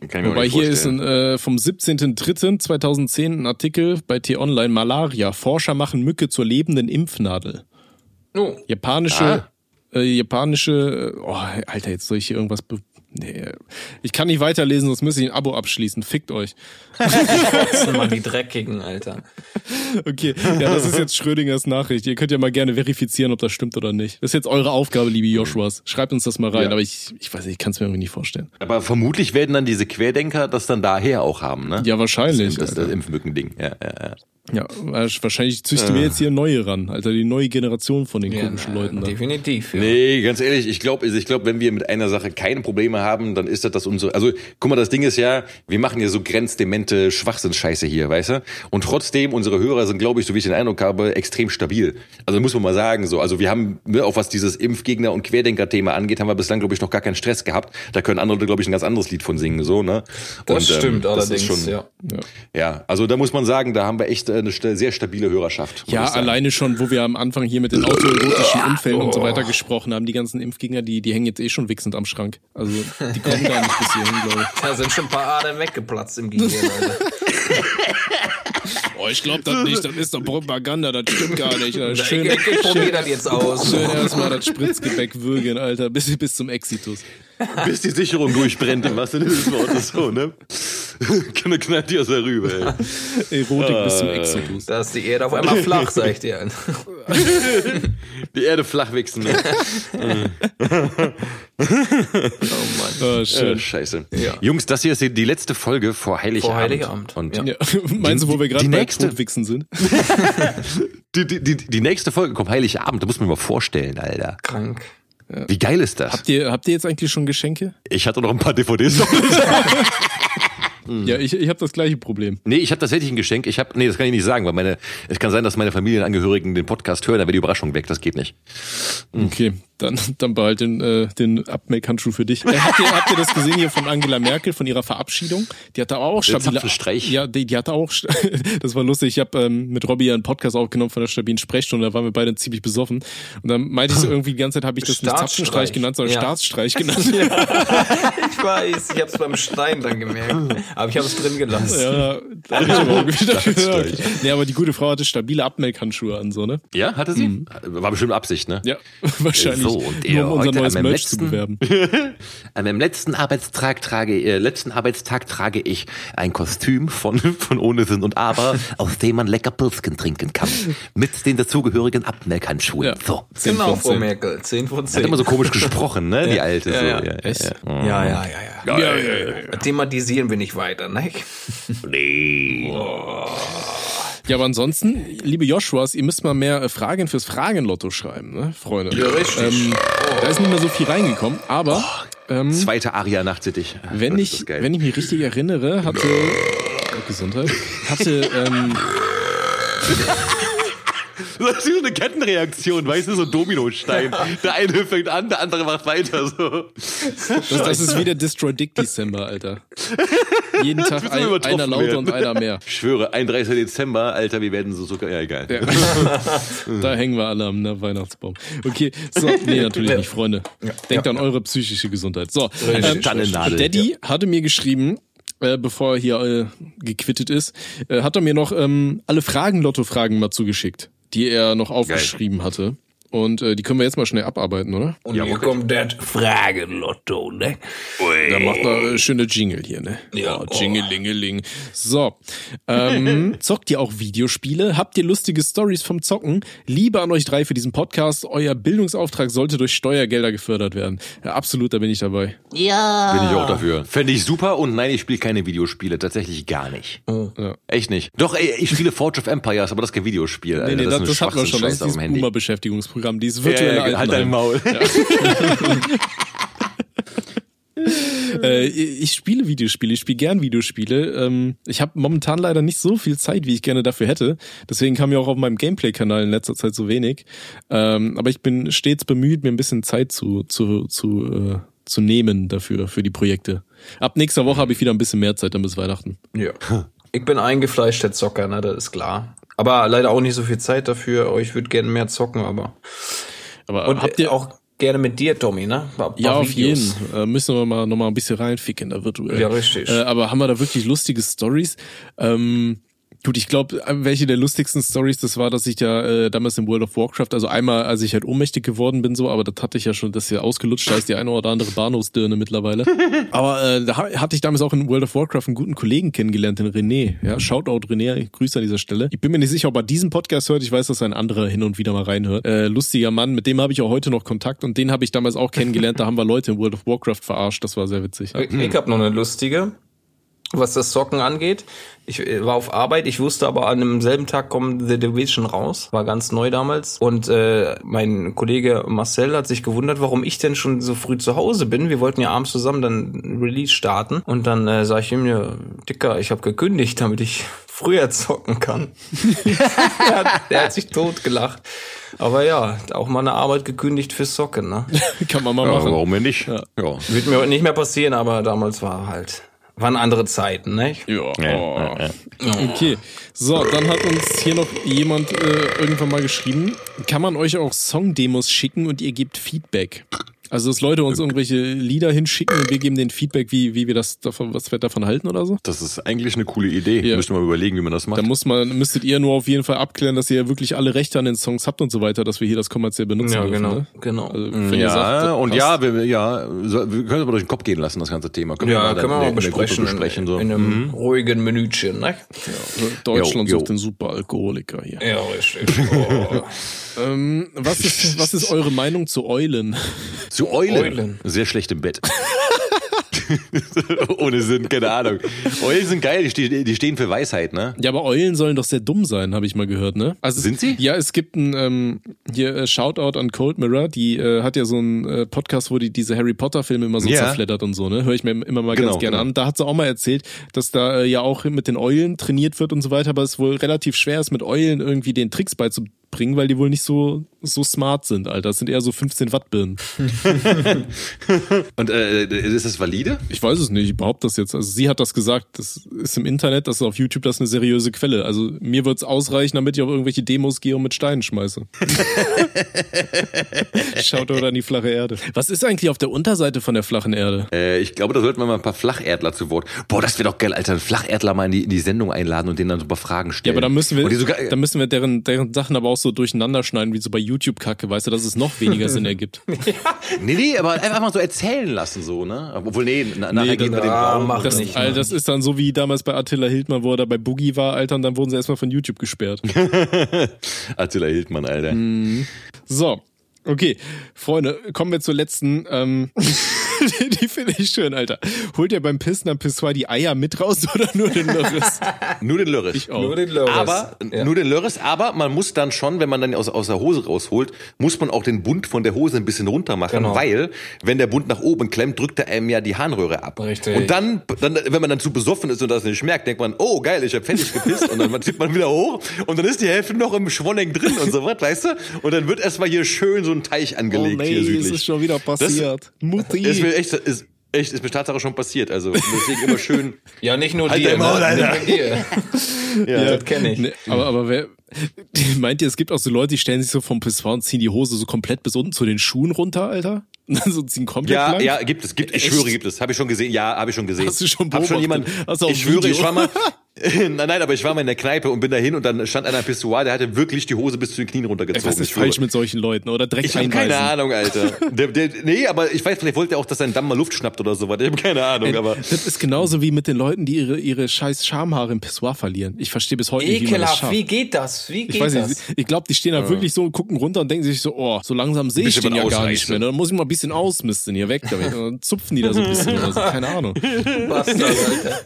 Wobei hier ist ein, äh, vom 17.03.2010 ein Artikel bei T-Online Malaria. Forscher machen Mücke zur lebenden Impfnadel. Oh. Japanische, äh, japanische, oh, Alter, jetzt soll ich hier irgendwas, be nee, ich kann nicht weiterlesen, sonst müsste ich ein Abo abschließen. Fickt euch. Trotzdem mal die Dreckigen, Alter. Okay, ja, das ist jetzt Schrödingers Nachricht. Ihr könnt ja mal gerne verifizieren, ob das stimmt oder nicht. Das ist jetzt eure Aufgabe, liebe Joshuas. Schreibt uns das mal rein, Ja. aber ich, ich weiß nicht, ich kann es mir irgendwie nicht vorstellen. Aber vermutlich werden dann diese Querdenker das dann daher auch haben, ne? Ja, wahrscheinlich. Das, das, das Impfmückending. Ja, ja, ja. Ja, wahrscheinlich züchten wir jetzt hier neue ran, Alter, die neue Generation von den komischen na, Leuten da. Definitiv. Ja. Nee, ganz ehrlich, ich glaube, ich glaub, wenn wir mit einer Sache keine Probleme haben, dann ist das das unsere. Also, guck mal, das Ding ist ja, wir machen ja so grenzdemente Schwachsinnsscheiße hier, weißt du? Und trotzdem, unsere Hörer sind, glaube ich, so wie ich den Eindruck habe, extrem stabil. Also muss man mal sagen, so. Also wir haben, ne, auch was dieses Impfgegner- und Querdenker-Thema angeht, haben wir bislang, glaube ich, noch gar keinen Stress gehabt. Da können andere, glaube ich, ein ganz anderes Lied von singen, so, ne? Das Und, ähm, stimmt das allerdings, ist schon, ja. Ja, also da muss man sagen, da haben wir echt äh, eine sehr stabile Hörerschaft. Ja, alleine schon, wo wir am Anfang hier mit den autoerotischen Unfällen und so weiter gesprochen haben, die ganzen Impfgegner, die, die hängen jetzt eh schon wichsend am Schrank. Also die kommen gar nicht bis hierhin, glaube ich. Da sind schon ein paar Adern weggeplatzt im Gehirn, Alter. Oh, ich glaube das nicht, das ist doch Propaganda, das stimmt gar nicht. Schön, ich, ich probier das jetzt aus. schön erstmal das Spritzgebäck würgen, Alter, bis, bis zum Exitus. Bis die Sicherung durchbrennt, im wahrsten Sinne des Wortes so, ne? Knallt die aus der Rübe, ey. Erotik bis zum Äh. Exodus. Da ist die Erde auf einmal flach, sag ich dir. Die Erde flach wichsen, ne? Oh Mann. Ah, Äh, scheiße. Ja. Jungs, das hier ist die letzte Folge vor Heiligabend. Vor Heiligabend, Und ja. Ja. Meinst du, wo wir gerade die bei nächste- Totwichsen sind? die, die, die, die nächste Folge kommt Heiligabend. Da muss man mal vorstellen, Alter. Krank. Wie geil ist das? Habt ihr, habt ihr jetzt eigentlich schon Geschenke? Ich hatte noch ein paar DVDs. Ja, ich, ich habe das gleiche Problem. nee, ich habe tatsächlich ein Geschenk. Ich habe, nee, das kann ich nicht sagen, weil meine, es kann sein, dass meine Familienangehörigen den Podcast hören, dann wäre die Überraschung weg. Das geht nicht. Okay, dann, dann behalt den, äh, den Abmelk-Handschuh für dich. Äh, habt, ihr, habt ihr das gesehen hier von Angela Merkel, von ihrer Verabschiedung? Die hatte auch stabile... Zapfenstreich. Ja, die, die hatte auch... Das war lustig. Ich habe ähm, mit Robbie ja einen Podcast aufgenommen von der stabilen Sprechstunde. Da waren wir beide ziemlich besoffen. Und dann meinte ich so irgendwie die ganze Zeit, habe ich das nicht. Zapfenstreich genannt, sondern Ja. Staatsstreich genannt. Ich weiß, ich hab's beim Stein dann gemerkt. Aber ich habe es drin gelassen. Ja, da hab ich aber wieder gehört. Nee, aber die gute Frau hatte stabile Abmelkhandschuhe an, so, ne? Ja, hatte sie? War bestimmt Absicht, ne? Ja, wahrscheinlich. So, und nur ihr um unser neues Merch zu letzten- bewerben. An meinem letzten Arbeitstag trage, äh, letzten Arbeitstag trage ich ein Kostüm von, von Ohne Sinn und Aber, aus dem man lecker Pilzken trinken kann. Mit den dazugehörigen Abmelkhandschuhen. Ja. So. Genau, Frau zehn. Merkel. 10 von 10. Hat immer so komisch gesprochen, ne? Die alte. Ja, so. ja. Ja? Ja, Ja, ja, ja, ja. Ja, ja. Thematisieren wir nicht weiter, ne? Nee. Ja, aber ansonsten, liebe Joshuas, ihr müsst mal mehr äh, Fragen fürs Fragenlotto schreiben, ne, Freunde? Ja, richtig. Ähm, Da ist nicht mehr so viel reingekommen, aber ähm, Zweite Aria nachtsittich. wenn ich, geil. wenn ich mich richtig erinnere, hatte oh, Gesundheit, hatte ähm, Das ist wie so eine Kettenreaktion, weißt du, so ein Dominostein. Der eine fängt an, der andere macht weiter, so. das, das ist wie der Destroy Dick December, Alter. Jeden Tag ein, einer lauter werden. und einer mehr. Ich schwöre, 31. Dezember, Alter, wir werden so sogar, ja, egal. Ja. da hängen wir alle am ne, Weihnachtsbaum. Okay, so, nee, natürlich nicht, Freunde. Denkt an eure psychische Gesundheit. So, ähm. Daddy hatte mir geschrieben, äh, bevor er hier äh, gequittet ist, äh, hat er mir noch ähm, alle Fragen-Lotto-Fragen mal zugeschickt, die er noch aufgeschrieben hatte. Und äh, die können wir jetzt mal schnell abarbeiten, oder? Und hier kommt das Fragenlotto, ne? Da macht er äh, schöne Jingle hier, ne? Ja. Oh, Jingelingeling. So. Ähm, zockt ihr auch Videospiele? Habt ihr lustige Stories vom Zocken? Liebe an euch drei für diesen Podcast. Euer Bildungsauftrag sollte durch Steuergelder gefördert werden. Ja, absolut, da bin ich dabei. Bin ich auch dafür. Fände ich super und nein, ich spiele keine Videospiele. Tatsächlich gar nicht. Ja. Echt nicht. Doch, ey, ich spiele Forge of Empires, aber das ist kein Videospiel. Nee, Alter. nee, das, ist das, ein hatten wir schon. Das ist dieses dem Handy. Boomer-Beschäftigungsprogramm, dieses Ja, virtuelle ja, halt dein. Maul. Äh, ich spiele Videospiele, ich spiele gern Videospiele. Ähm, ich habe momentan leider nicht so viel Zeit, wie ich gerne dafür hätte. Deswegen kam ja auch auf meinem Gameplay-Kanal in letzter Zeit so wenig. Ähm, aber ich bin stets bemüht, mir ein bisschen Zeit zu, zu, zu, äh, zu nehmen dafür, für die Projekte. Ab nächster Woche habe ich wieder ein bisschen mehr Zeit, dann bis Weihnachten. Ja. Ich bin eingefleischter Zocker, ne, das ist klar. Aber leider auch nicht so viel Zeit dafür. Ich würde gerne mehr zocken, aber. Aber Und habt ihr auch gerne mit dir, Tommy, ne? Bei Ja, auf jeden. Äh, müssen wir mal noch mal ein bisschen reinficken da virtuell. Ja, richtig. Äh, aber haben wir da wirklich lustige Stories? Ähm, gut, ich glaube, welche der lustigsten Stories das war, dass ich ja äh, damals in World of Warcraft, also einmal, als ich halt ohnmächtig geworden bin, so, aber das hatte ich ja schon, das ist ja ausgelutscht, da ist die eine oder andere Bahnhofsdirne mittlerweile. aber äh, da ha- hatte ich damals auch in World of Warcraft einen guten Kollegen kennengelernt, den René. Ja, Shoutout René, Grüße an dieser Stelle. Ich bin mir nicht sicher, ob er diesen Podcast hört. Ich weiß, dass ein anderer hin und wieder mal reinhört. Äh, lustiger Mann, mit dem habe ich auch heute noch Kontakt und den habe ich damals auch kennengelernt. Da haben wir Leute in World of Warcraft verarscht. Das war sehr witzig. Ich, ich habe noch eine lustige, was das Zocken angeht. Ich äh, war auf Arbeit, ich wusste aber an demselben Tag kommt The Division raus, war ganz neu damals. Und äh, mein Kollege Marcel hat sich gewundert, warum ich denn schon so früh zu Hause bin. Wir wollten ja abends zusammen dann Release starten. Und dann äh, sage ich ihm, ja, Dicker, ich habe gekündigt, damit ich früher zocken kann. der, hat, der hat sich totgelacht. Aber ja, auch mal eine Arbeit gekündigt fürs Zocken, ne? Kann man mal Ja, machen. warum nicht? Ja. Wird mir heute nicht mehr passieren, aber damals war halt, waren andere Zeiten, ne? Ja. Ja, oh. ja, ja. Okay. So, dann hat uns hier noch jemand äh, irgendwann mal geschrieben, kann man euch auch Songdemos schicken und ihr gebt Feedback? Also, dass Leute uns irgendwelche Lieder hinschicken und wir geben den Feedback, wie, wie wir das davon, was wir davon halten oder so? Das ist eigentlich eine coole Idee. Ja. Müssen wir mal überlegen, wie man das macht. Da muss man, müsstet ihr nur auf jeden Fall abklären, dass ihr wirklich alle Rechte an den Songs habt und so weiter, dass wir hier das kommerziell benutzen Ja, dürfen. genau, Ne? genau. Also, wenn ihr ja, sagt, das und ja, wir, ja, wir können es mal durch den Kopf gehen lassen, das ganze Thema. Können Ja, dann können wir in mal besprechen, besprechen so. in einem ruhigen Minütchen, ne? Deutschland Jo, jo. sucht den Superalkoholiker hier. Ja, richtig. Oh. Ähm, was ist, was ist eure Meinung zu Eulen? Zu Eulen. Eulen. Sehr schlecht im Bett. Ohne Sinn, keine Ahnung. Eulen sind geil, die stehen, die stehen für Weisheit, ne? Ja, aber Eulen sollen doch sehr dumm sein, habe ich mal gehört, ne? Also Sind sie? Ja, es gibt ein ähm, hier äh, Shoutout an Cold Mirror, die äh, hat ja so einen äh, Podcast, wo die diese Harry Potter Filme immer so Ja. zerfleddert und so, ne? Höre ich mir immer mal Genau, ganz gerne genau. an. Da hat sie auch mal erzählt, dass da äh, ja auch mit den Eulen trainiert wird und so weiter, aber es wohl relativ schwer ist, mit Eulen irgendwie den Tricks beizubringen, weil die wohl nicht so so smart sind, Alter. Das sind eher so 15 Watt Birnen. Und äh, ist das valide? Ich weiß es nicht, ich behaupte das jetzt. Also sie hat das gesagt, das ist im Internet, das ist auf YouTube, das ist eine seriöse Quelle. Also mir wird's ausreichen, damit ich auf irgendwelche Demos gehe und mit Steinen schmeiße. Schaut oder an die flache Erde. Was ist eigentlich auf der Unterseite von der flachen Erde? Äh, ich glaube, da sollten wir mal ein paar Flacherdler zu Wort. Boah, das wäre doch geil, Alter. Flacherdler mal in die, in die Sendung einladen und denen dann so ein paar Fragen Ja, stellen. aber da müssen wir, sogar, da müssen wir deren, deren Sachen aber auch so durcheinander schneiden, wie so bei YouTube-Kacke, weißt du, dass es noch weniger Sinn ergibt. nee, nee, aber einfach mal so erzählen lassen, so, ne? Obwohl, nee, na, nachher Nee, gehen wir den Raum. mach Das, nicht, Alter, Mann. das ist dann so wie damals bei Attila Hildmann, wo er da bei Boogie war, Alter, und dann wurden sie erstmal von YouTube gesperrt. Attila Hildmann, Alter. Mhm. So, okay. Freunde, kommen wir zur letzten. Ähm, die die finde ich schön, Alter. Holt ihr beim Pissen am Pissoir die Eier mit raus oder nur den Lörres? Nur den Lörres. Ich auch. Nur den Lörres. Aber ja. nur den Lörres, aber man muss dann schon, wenn man dann aus, aus der Hose rausholt, muss man auch den Bund von der Hose ein bisschen runter machen, Genau. weil wenn der Bund nach oben klemmt, drückt er einem ja die Harnröhre ab. Richtig. Und dann, dann, wenn man dann zu besoffen ist und das nicht merkt, denkt man, oh geil, ich habe fertig gepisst und dann zieht man wieder hoch und dann ist die Hälfte noch im Schwollen drin und so was, weißt du? Und dann wird erstmal hier schön so ein Teich Oh angelegt nee, hier südlich. es ist schon wieder passiert. Mutti. Echt, ist, echt, ist mir Tatsache schon passiert. Also deswegen immer schön. Ja, nicht nur Halt dir, Maul, ne? Alter. Nicht dir. Ja. Das kenne ich. Nee, aber, aber wer, meint ihr, es gibt auch so Leute, die stellen sich so vom Pissoir und ziehen die Hose so komplett bis unten zu den Schuhen runter, Alter? Und dann so ziehen komplett Ja, lang? ja, gibt es, gibt, ich Echt? schwöre, gibt es. Habe ich schon gesehen. Ja, habe ich schon gesehen. Hast du schon Hab schon beobachtet? jemand, Hast du auch ich schwöre, Video? ich war mal, nein, nein, aber ich war mal in der Kneipe und bin dahin und dann stand einer Pissoir, der hatte wirklich die Hose bis zu den Knien runtergezogen. Was ist falsch mit solchen Leuten? Oder Dreck Ich habe keine Ahnung, Alter. Der, der, nee, aber ich weiß, vielleicht wollte er auch, dass sein Damm mal Luft schnappt oder sowas. Ich habe keine Ahnung, aber. Das ist genauso wie mit den Leuten, die ihre, ihre scheiß Schamhaare im Pissoir verlieren. Ich verstehe bis heute nicht, wie man das Ekelhaft, schafft. wie geht das? Wie geht Ich weiß das? nicht, ich glaube, die stehen da wirklich so und gucken runter und denken sich so, oh, so langsam sehe ich den ja was gar nicht mehr. Dann muss ich mal ein bisschen ausmisten hier weg damit. Und dann zupfen die da so ein bisschen oder so, keine Ahnung. Bastard, Alter.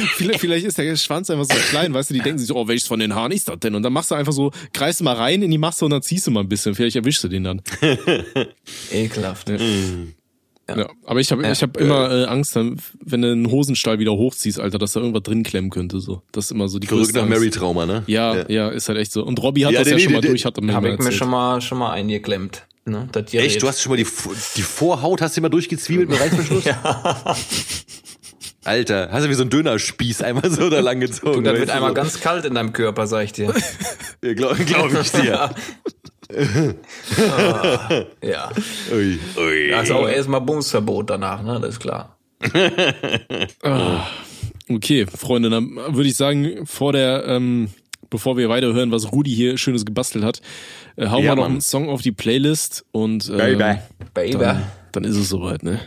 vielleicht ist der Schwanz einfach so klein, weißt du, die denken sich so, oh, welches von den Haaren ist das denn? Und dann machst du einfach so, greifst du mal rein in die Masse und dann ziehst du mal ein bisschen. Vielleicht erwischst du den dann. Ekelhaft. Ja. Aber ich habe ich hab immer äh, Angst, dann, wenn du einen Hosenstall wieder hochziehst, Alter, dass da irgendwas drin klemmen könnte. So. Das ist immer so die Zurück größte nach. Mary-Trauma, ne? Ja, ja, ist halt echt so. Und Robby hat Ja, das nee, ja nee, schon mal nee, durch, hat er mir Habe mal ich mir erzählt. schon mal, schon mal eingeklemmt. Ne? Echt? Du hast schon mal die, die Vorhaut, hast du immer durchgezwiebelt mit Reißverschluss? ja. Alter, hast du wie so ein Dönerspieß einmal so da lang gezogen. Und dann wird du, einmal so. ganz kalt in deinem Körper, sag ich dir. Ja, Glaub, glaub ich dir. Ja. Ui, ui. Da ist auch erstmal Bumsverbot danach, ne? Das ist klar. Okay, Freunde, dann würde ich sagen, vor der, ähm, bevor wir weiterhören, was Rudi hier Schönes gebastelt hat, äh, hauen Ja, wir noch Mann. einen Song auf die Playlist und ähm, Baby. Baby. Dann, dann ist es soweit, ne?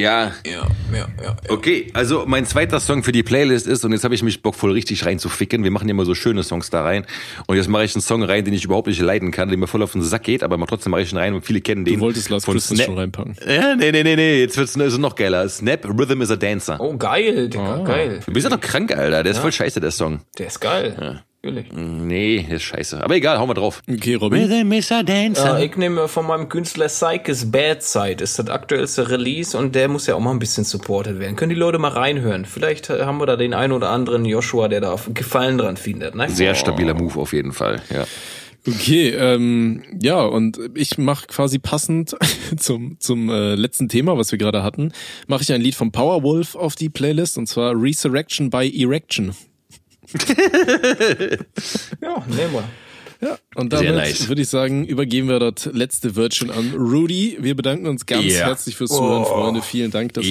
Ja, Ja, ja, ja. ja. Okay, also mein zweiter Song für die Playlist ist, und jetzt habe ich mich Bock voll richtig reinzuficken, wir machen ja immer so schöne Songs da rein, und jetzt mache ich einen Song rein, den ich überhaupt nicht leiden kann, der mir voll auf den Sack geht, aber mal trotzdem mache ich ihn rein und viele kennen den. Du wolltest Last Christmas Snap- schon reinpacken. Ja, nee, nee, nee, nee, jetzt wird's ist noch geiler. Snap, Rhythm is a Dancer. Oh, geil, Digga, geil. Du bist ja doch krank, Alter, der ist voll scheiße, der Song. Der ist geil. Natürlich. Nee, der ist scheiße. Aber egal, hauen wir drauf. Okay, Dancer. Äh, ich nehme von meinem Künstler Psychis Bad Side. Ist das aktuellste Release und der muss ja auch mal ein bisschen supported werden. Können die Leute mal reinhören? Vielleicht äh, haben wir da den einen oder anderen Joshua, der da Gefallen dran findet. Ne? Sehr stabiler Move auf jeden Fall, ja. Okay, ähm, ja, und ich mache quasi passend zum, zum äh, letzten Thema, was wir gerade hatten, mache ich ein Lied von Powerwolf auf die Playlist und zwar Resurrection by Erection. Ja, nehmen wir. Ja, und damit nice. würde ich sagen, übergeben wir das letzte Wörtchen an Rudy. Wir bedanken uns ganz Ja. herzlich fürs Zuhören, Freunde. Vielen Dank, dass Ja.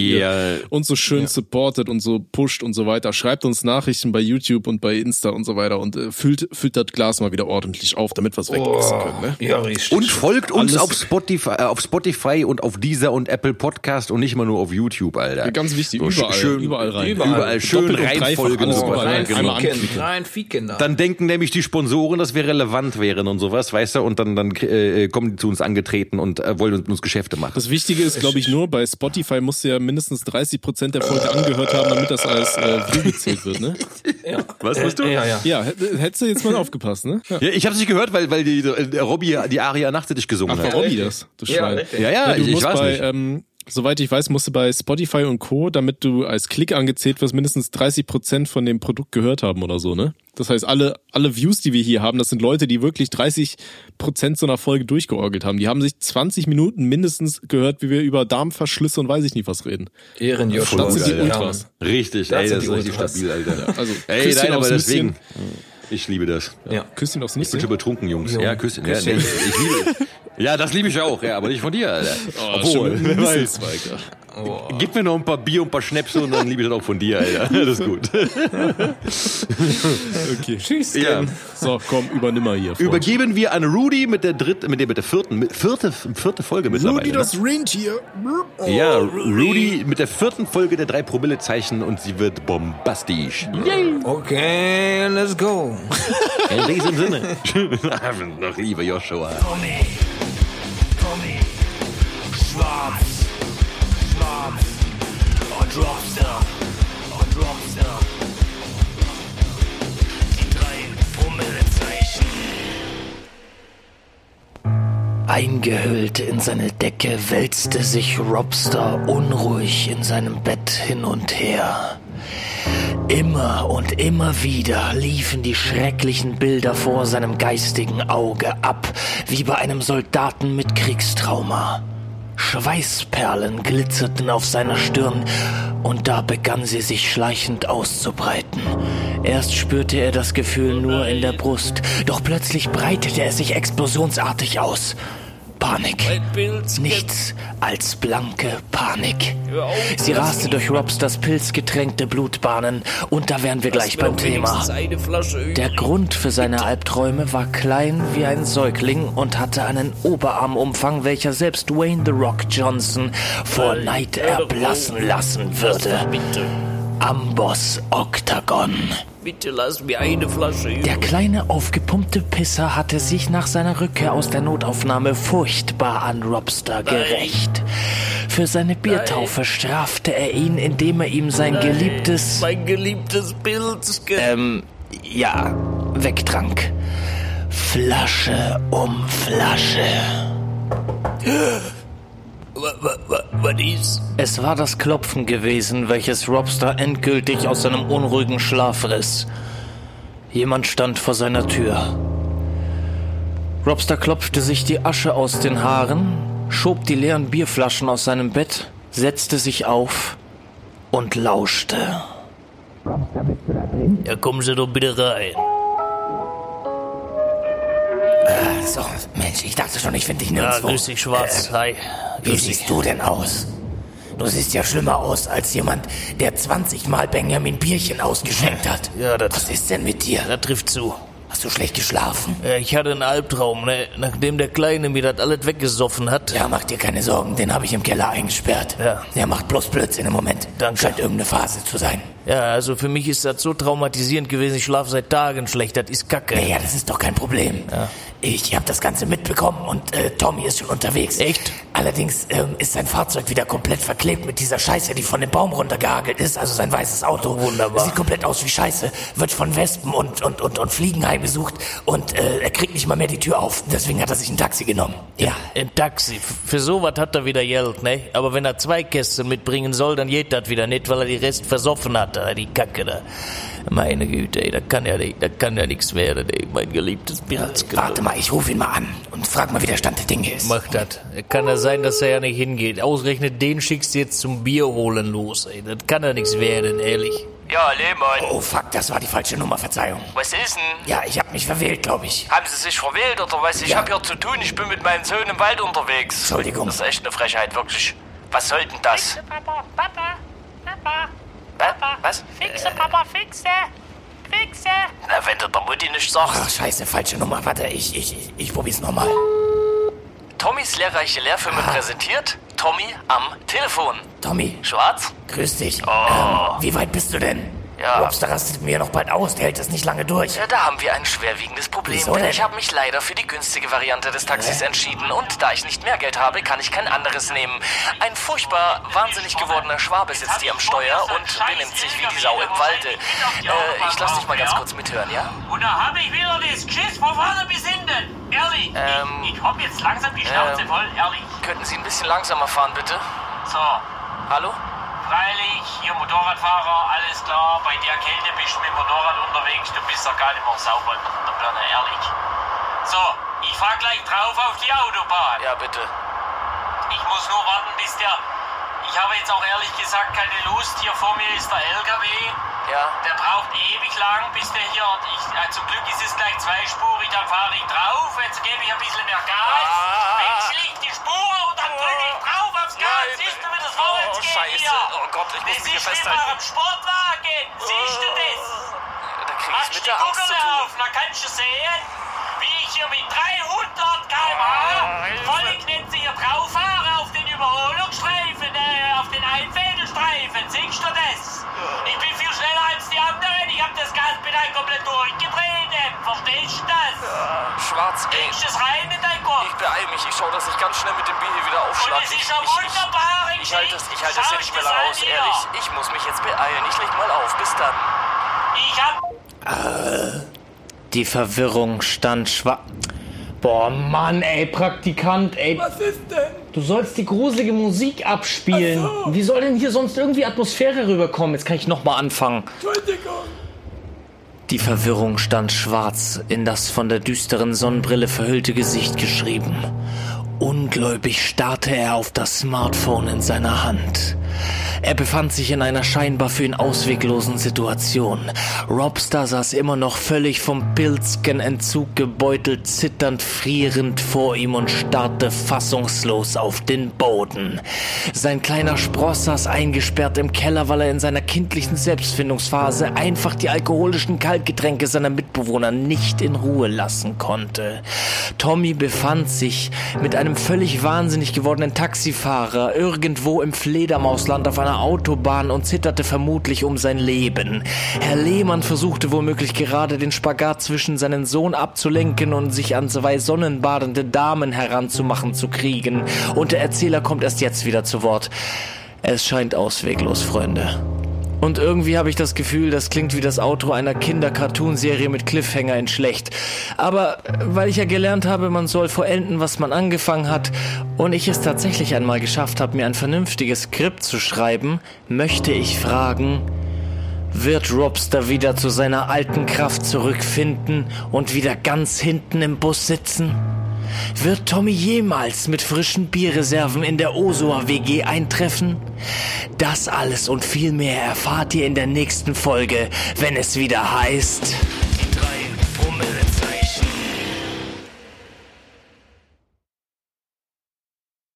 ihr uns so schön supportet und so pusht und so weiter. Schreibt uns Nachrichten bei YouTube und bei Insta und so weiter und äh, füllt, füllt das Glas mal wieder ordentlich auf, damit wir es wegmixen können. Ne? Ja, richtig. Und folgt uns Alles- auf Spotify, äh, auf Spotify und auf Deezer und Apple Podcast und nicht mal nur auf YouTube, Alter. Ganz wichtig, So überall, schön, überall rein. Überall, Überall. schön Doppelt und dreifach reinfolgen. alles und so überall weiter. rein. Genau. Einmal Ficken, anklicken. rein ficken da. Dann denken nämlich die Sponsoren, dass wir relevant wären und sowas, weißt du, und dann, dann äh, kommen die zu uns angetreten und äh, wollen mit uns Geschäfte machen. Das Wichtige ist, glaube ich, nur, bei Spotify musst du ja mindestens 30 Prozent der Folge angehört haben, damit das als äh, View gezählt wird, ne? ja. Was musst du? Ja, ja. Ja, hätt- hättest du jetzt mal aufgepasst, ne? Ja. Ja, ich habe es nicht gehört, weil, weil die, der Robby die Aria nachträglich gesungen Ach, war hat. Robby das, du Ja, Schwein. Ja, ja, Ja, du ich, ich weiß bei, nicht. ähm, soweit ich weiß, musst du bei Spotify und Co., damit du als Klick angezählt wirst, mindestens 30 Prozent von dem Produkt gehört haben oder so, ne? Das heißt, alle, alle Views, die wir hier haben, das sind Leute, die wirklich 30 Prozent so einer Folge durchgeorgelt haben. Die haben sich 20 Minuten mindestens gehört, wie wir über Darmverschlüsse und weiß ich nicht was reden. Ehrenjoshua. Das sind die. Ultras. Richtig, Das ey, das ist richtig stabil, Alter. Also, ey, Küsschen nein, aber deswegen. Nüsschen. Ich liebe das. Ja. Küsschen aufs Ich bin schon Nüsschen. betrunken, Jungs. Jo. Ja, Küsschen. Ja, Küsschen. nee, ich liebe. Ja, das liebe ich auch, ja, aber nicht von dir, Alter. Oh, Obwohl, wer weiß. Ja. Gib mir noch ein paar Bier und ein paar Schnäpse und dann liebe ich das auch von dir, Alter. Das ist gut. Okay. Tschüss. Ja. So, komm, übernimm mal hier. Freund. Übergeben wir an Rudy mit der dritten, mit der, mit der vierten, mit vierte, vierte Folge mittlerweile. Rudy, ne? das Rentier. Ja, Rudy mit der vierten Folge der drei Promillezeichen und sie wird bombastisch. Okay, let's go. In diesem Sinne. Schönen Abend noch, lieber Joshua. Tommy, schwarz, schwarz und Rockstar, und Rockstar. Die drei Promillezeichen. Eingehüllt in seine Decke wälzte sich Robster unruhig in seinem Bett hin und her. Immer und immer wieder liefen die schrecklichen Bilder vor seinem geistigen Auge ab, wie bei einem Soldaten mit Kriegstrauma. Schweißperlen glitzerten auf seiner Stirn und da begann sie sich schleichend auszubreiten. Erst spürte er das Gefühl nur in der Brust, doch plötzlich breitete es sich explosionsartig aus. Panik. Nichts als blanke Panik. Sie raste durch Robsters pilzgetränkte Blutbahnen und da wären wir gleich beim Thema. Der Grund für seine Albträume war klein wie ein Säugling und hatte einen Oberarmumfang, welcher selbst Wayne The Rock Johnson vor Neid erblassen lassen würde. Amboss Octagon. Bitte lass mir eine Flasche Der kleine aufgepumpte Pisser hatte sich nach seiner Rückkehr aus der Notaufnahme furchtbar an Robster gerecht. Für seine Biertaufe strafte er ihn, indem er ihm sein geliebtes, Mein geliebtes Pilz. ähm, ja, wegtrank. Flasche um Flasche. Es war das Klopfen gewesen, welches Robster endgültig aus seinem unruhigen Schlaf riss. Jemand stand vor seiner Tür. Robster klopfte sich die Asche aus den Haaren, schob die leeren Bierflaschen aus seinem Bett, setzte sich auf und lauschte. Ja, kommen Sie doch bitte rein. So, Mensch, ich dachte schon, ich finde dich Ja, nirgendwo. grüß dich, Schwarz. Hi. Wie siehst du denn aus? Du siehst ja schlimmer aus als jemand, der 20 Mal Benjamin Bierchen ausgeschenkt hat. Ja, das- Was ist denn mit dir? Das trifft zu. Hast du schlecht geschlafen? Ja, ich hatte einen Albtraum, ne? Nachdem der Kleine mir das alles weggesoffen hat. Ja, mach dir keine Sorgen, den habe ich im Keller eingesperrt. Ja. Der macht bloß Blödsinn im Moment. Danke. Scheint irgendeine Phase zu sein. Ja, also für mich ist das so traumatisierend gewesen, ich schlafe seit Tagen schlecht, das ist kacke. Naja, das ist doch kein Problem. Ich habe das Ganze mitbekommen und äh, Tommy ist schon unterwegs. Echt? Allerdings ähm, ist sein Fahrzeug wieder komplett verklebt mit dieser Scheiße, die von dem Baum runtergehagelt ist. Also sein weißes Auto. Wunderbar. Sieht komplett aus wie Scheiße. Wird von Wespen und, und, und, und Fliegen heimgesucht und äh, er kriegt nicht mal mehr die Tür auf. Deswegen hat er sich ein Taxi genommen. Ja. Ein Taxi. Für sowas hat er wieder Geld, ne? Aber wenn er zwei Kästen mitbringen soll, dann geht das wieder nicht, weil er die Rest versoffen hat, da, die Kacke da. Meine Güte, ey, da kann ja nicht, da kann ja nichts werden, ey, mein geliebtes Pilz. Warte mal, ich rufe ihn mal an und frag mal, wie der Stand der Dinge ist. Mach das. Kann ja sein, dass er ja nicht hingeht. Ausgerechnet den schickst du jetzt zum Bier holen los, ey. Das kann ja nichts werden, ehrlich. Ja, Lehmann. Oh fuck, das war die falsche Nummer, Verzeihung. Was ist denn? Ja, ich hab mich verwählt, glaube ich. Haben Sie sich verwählt oder was? Ich Ja. hab hier zu tun. Ich bin mit meinem Sohn im Wald unterwegs. Entschuldigung. Das ist echt eine Frechheit, wirklich. Was soll denn das? Papa, Papa, Papa, Wa- Was? fixe, Papa, fixe, fixe. Na, wenn du der Mutti nicht sagst. Ach, scheiße, falsche Nummer. Warte, ich, ich, ich, ich probier's nochmal. Tommys lehrreiche Lehrfilme präsentiert. Tommy am Telefon. Tommy, Schwarz? grüß dich. Ähm, wie weit bist du denn? Ja. Robster rastet mir noch bald aus, der hält das nicht lange durch. Ja, da haben wir ein schwerwiegendes Problem. Wieso denn denn? ich habe mich leider für die günstige Variante des Taxis entschieden. Und da ich nicht mehr Geld habe, kann ich kein anderes nehmen. Ein furchtbar wahnsinnig gewordener Schwabe sitzt hier am Steuer und benimmt sich wie die Sau im Walde. Äh, ich lass dich mal ganz kurz mithören, ja? Und da habe ich wieder das Geschiss von vorne bis hinten. Ehrlich, Ähm, ich, ich hab jetzt langsam die Schnauze ähm. voll, ehrlich. Könnten Sie ein bisschen langsamer fahren, bitte? So, Hallo? Freilich, hier Motorradfahrer, alles klar. Bei der Kälte bist du mit dem Motorrad unterwegs, du bist doch gar nicht mehr sauber in der Birne, ehrlich. So, ich fahr gleich drauf auf die Autobahn. Ja, bitte. Ich muss nur warten, bis der... Ich habe jetzt auch ehrlich gesagt keine Lust. Hier vor mir ist der LKW. Ja? Der braucht ewig lang, bis der hier... Und ich, äh, zum Glück ist es gleich zweispurig, dann fahre ich drauf. Jetzt gebe ich ein bisschen mehr Gas. Ah. Wechsle ich die Spur und dann drücke ich drauf aufs Gas. Nein. Siehst du, wie das vorwärts Oh, geht Scheiße. hier? Oh Gott, ich muss das mich hier ist festhalten. beim Sportwagen. Siehst du das? Da krieg ich mit die der Angst zu tun. auf, dann kannst du sehen, wie ich hier mit 300 km/h volle Knitze hier drauf fahre auf den den Siehst du das? Ich bin viel schneller als die anderen. Ich hab das Gaspedal komplett durchgedreht. Verstehst du das? Schwarz, ey. Kriegst du das rein in dein Kopf? Ich beeil mich. Ich schau, dass ich ganz schnell mit dem Bier hier wieder Und aufschlag. es Ich, ist ja ich, ich, wunderbar. ich halte das, ich halte das hier nicht mehr aus, hier. ehrlich. Ich muss mich jetzt beeilen. Ich leg mal auf. Bis dann. Ich hab Die Verwirrung stand schwa... Boah, Mann, ey, Praktikant, ey. Was ist denn? Du sollst die gruselige Musik abspielen. So. Wie soll denn hier sonst irgendwie Atmosphäre rüberkommen? Jetzt kann ich nochmal anfangen. Entschuldigung. Die Verwirrung stand schwarz in das von der düsteren Sonnenbrille verhüllte Gesicht geschrieben. Ungläubig starrte er auf das Smartphone in seiner Hand. Er befand sich in einer scheinbar für ihn ausweglosen Situation. Robster saß immer noch völlig vom Pilzken-Entzug gebeutelt, zitternd, frierend vor ihm und starrte fassungslos auf den Boden. Sein kleiner Spross saß eingesperrt im Keller, weil er in seiner kindlichen Selbstfindungsphase einfach die alkoholischen Kaltgetränke seiner Mitbewohner nicht in Ruhe lassen konnte. Tommy befand sich mit einem völlig wahnsinnig gewordenen Taxifahrer irgendwo im Fledermausland auf einer Autobahn und zitterte vermutlich um sein Leben. Herr Lehmann versuchte womöglich gerade den Spagat zwischen seinen Sohn abzulenken und sich an zwei sonnenbadende Damen heranzumachen zu kriegen. Und der Erzähler kommt erst jetzt wieder zu Wort. Es scheint ausweglos, Freunde. Und irgendwie habe ich das Gefühl, das klingt wie das Outro einer Kinder-Cartoon-Serie mit Cliffhanger in schlecht. Aber äh, weil ich ja gelernt habe, man soll vollenden, was man angefangen hat, und ich es tatsächlich einmal geschafft habe, mir ein vernünftiges Skript zu schreiben, möchte ich fragen, wird Robster wieder zu seiner alten Kraft zurückfinden und wieder ganz hinten im Bus sitzen? Wird Tommy jemals mit frischen Bierreserven in der Osua WG eintreffen? Das alles und viel mehr erfahrt ihr in der nächsten Folge, wenn es wieder heißt.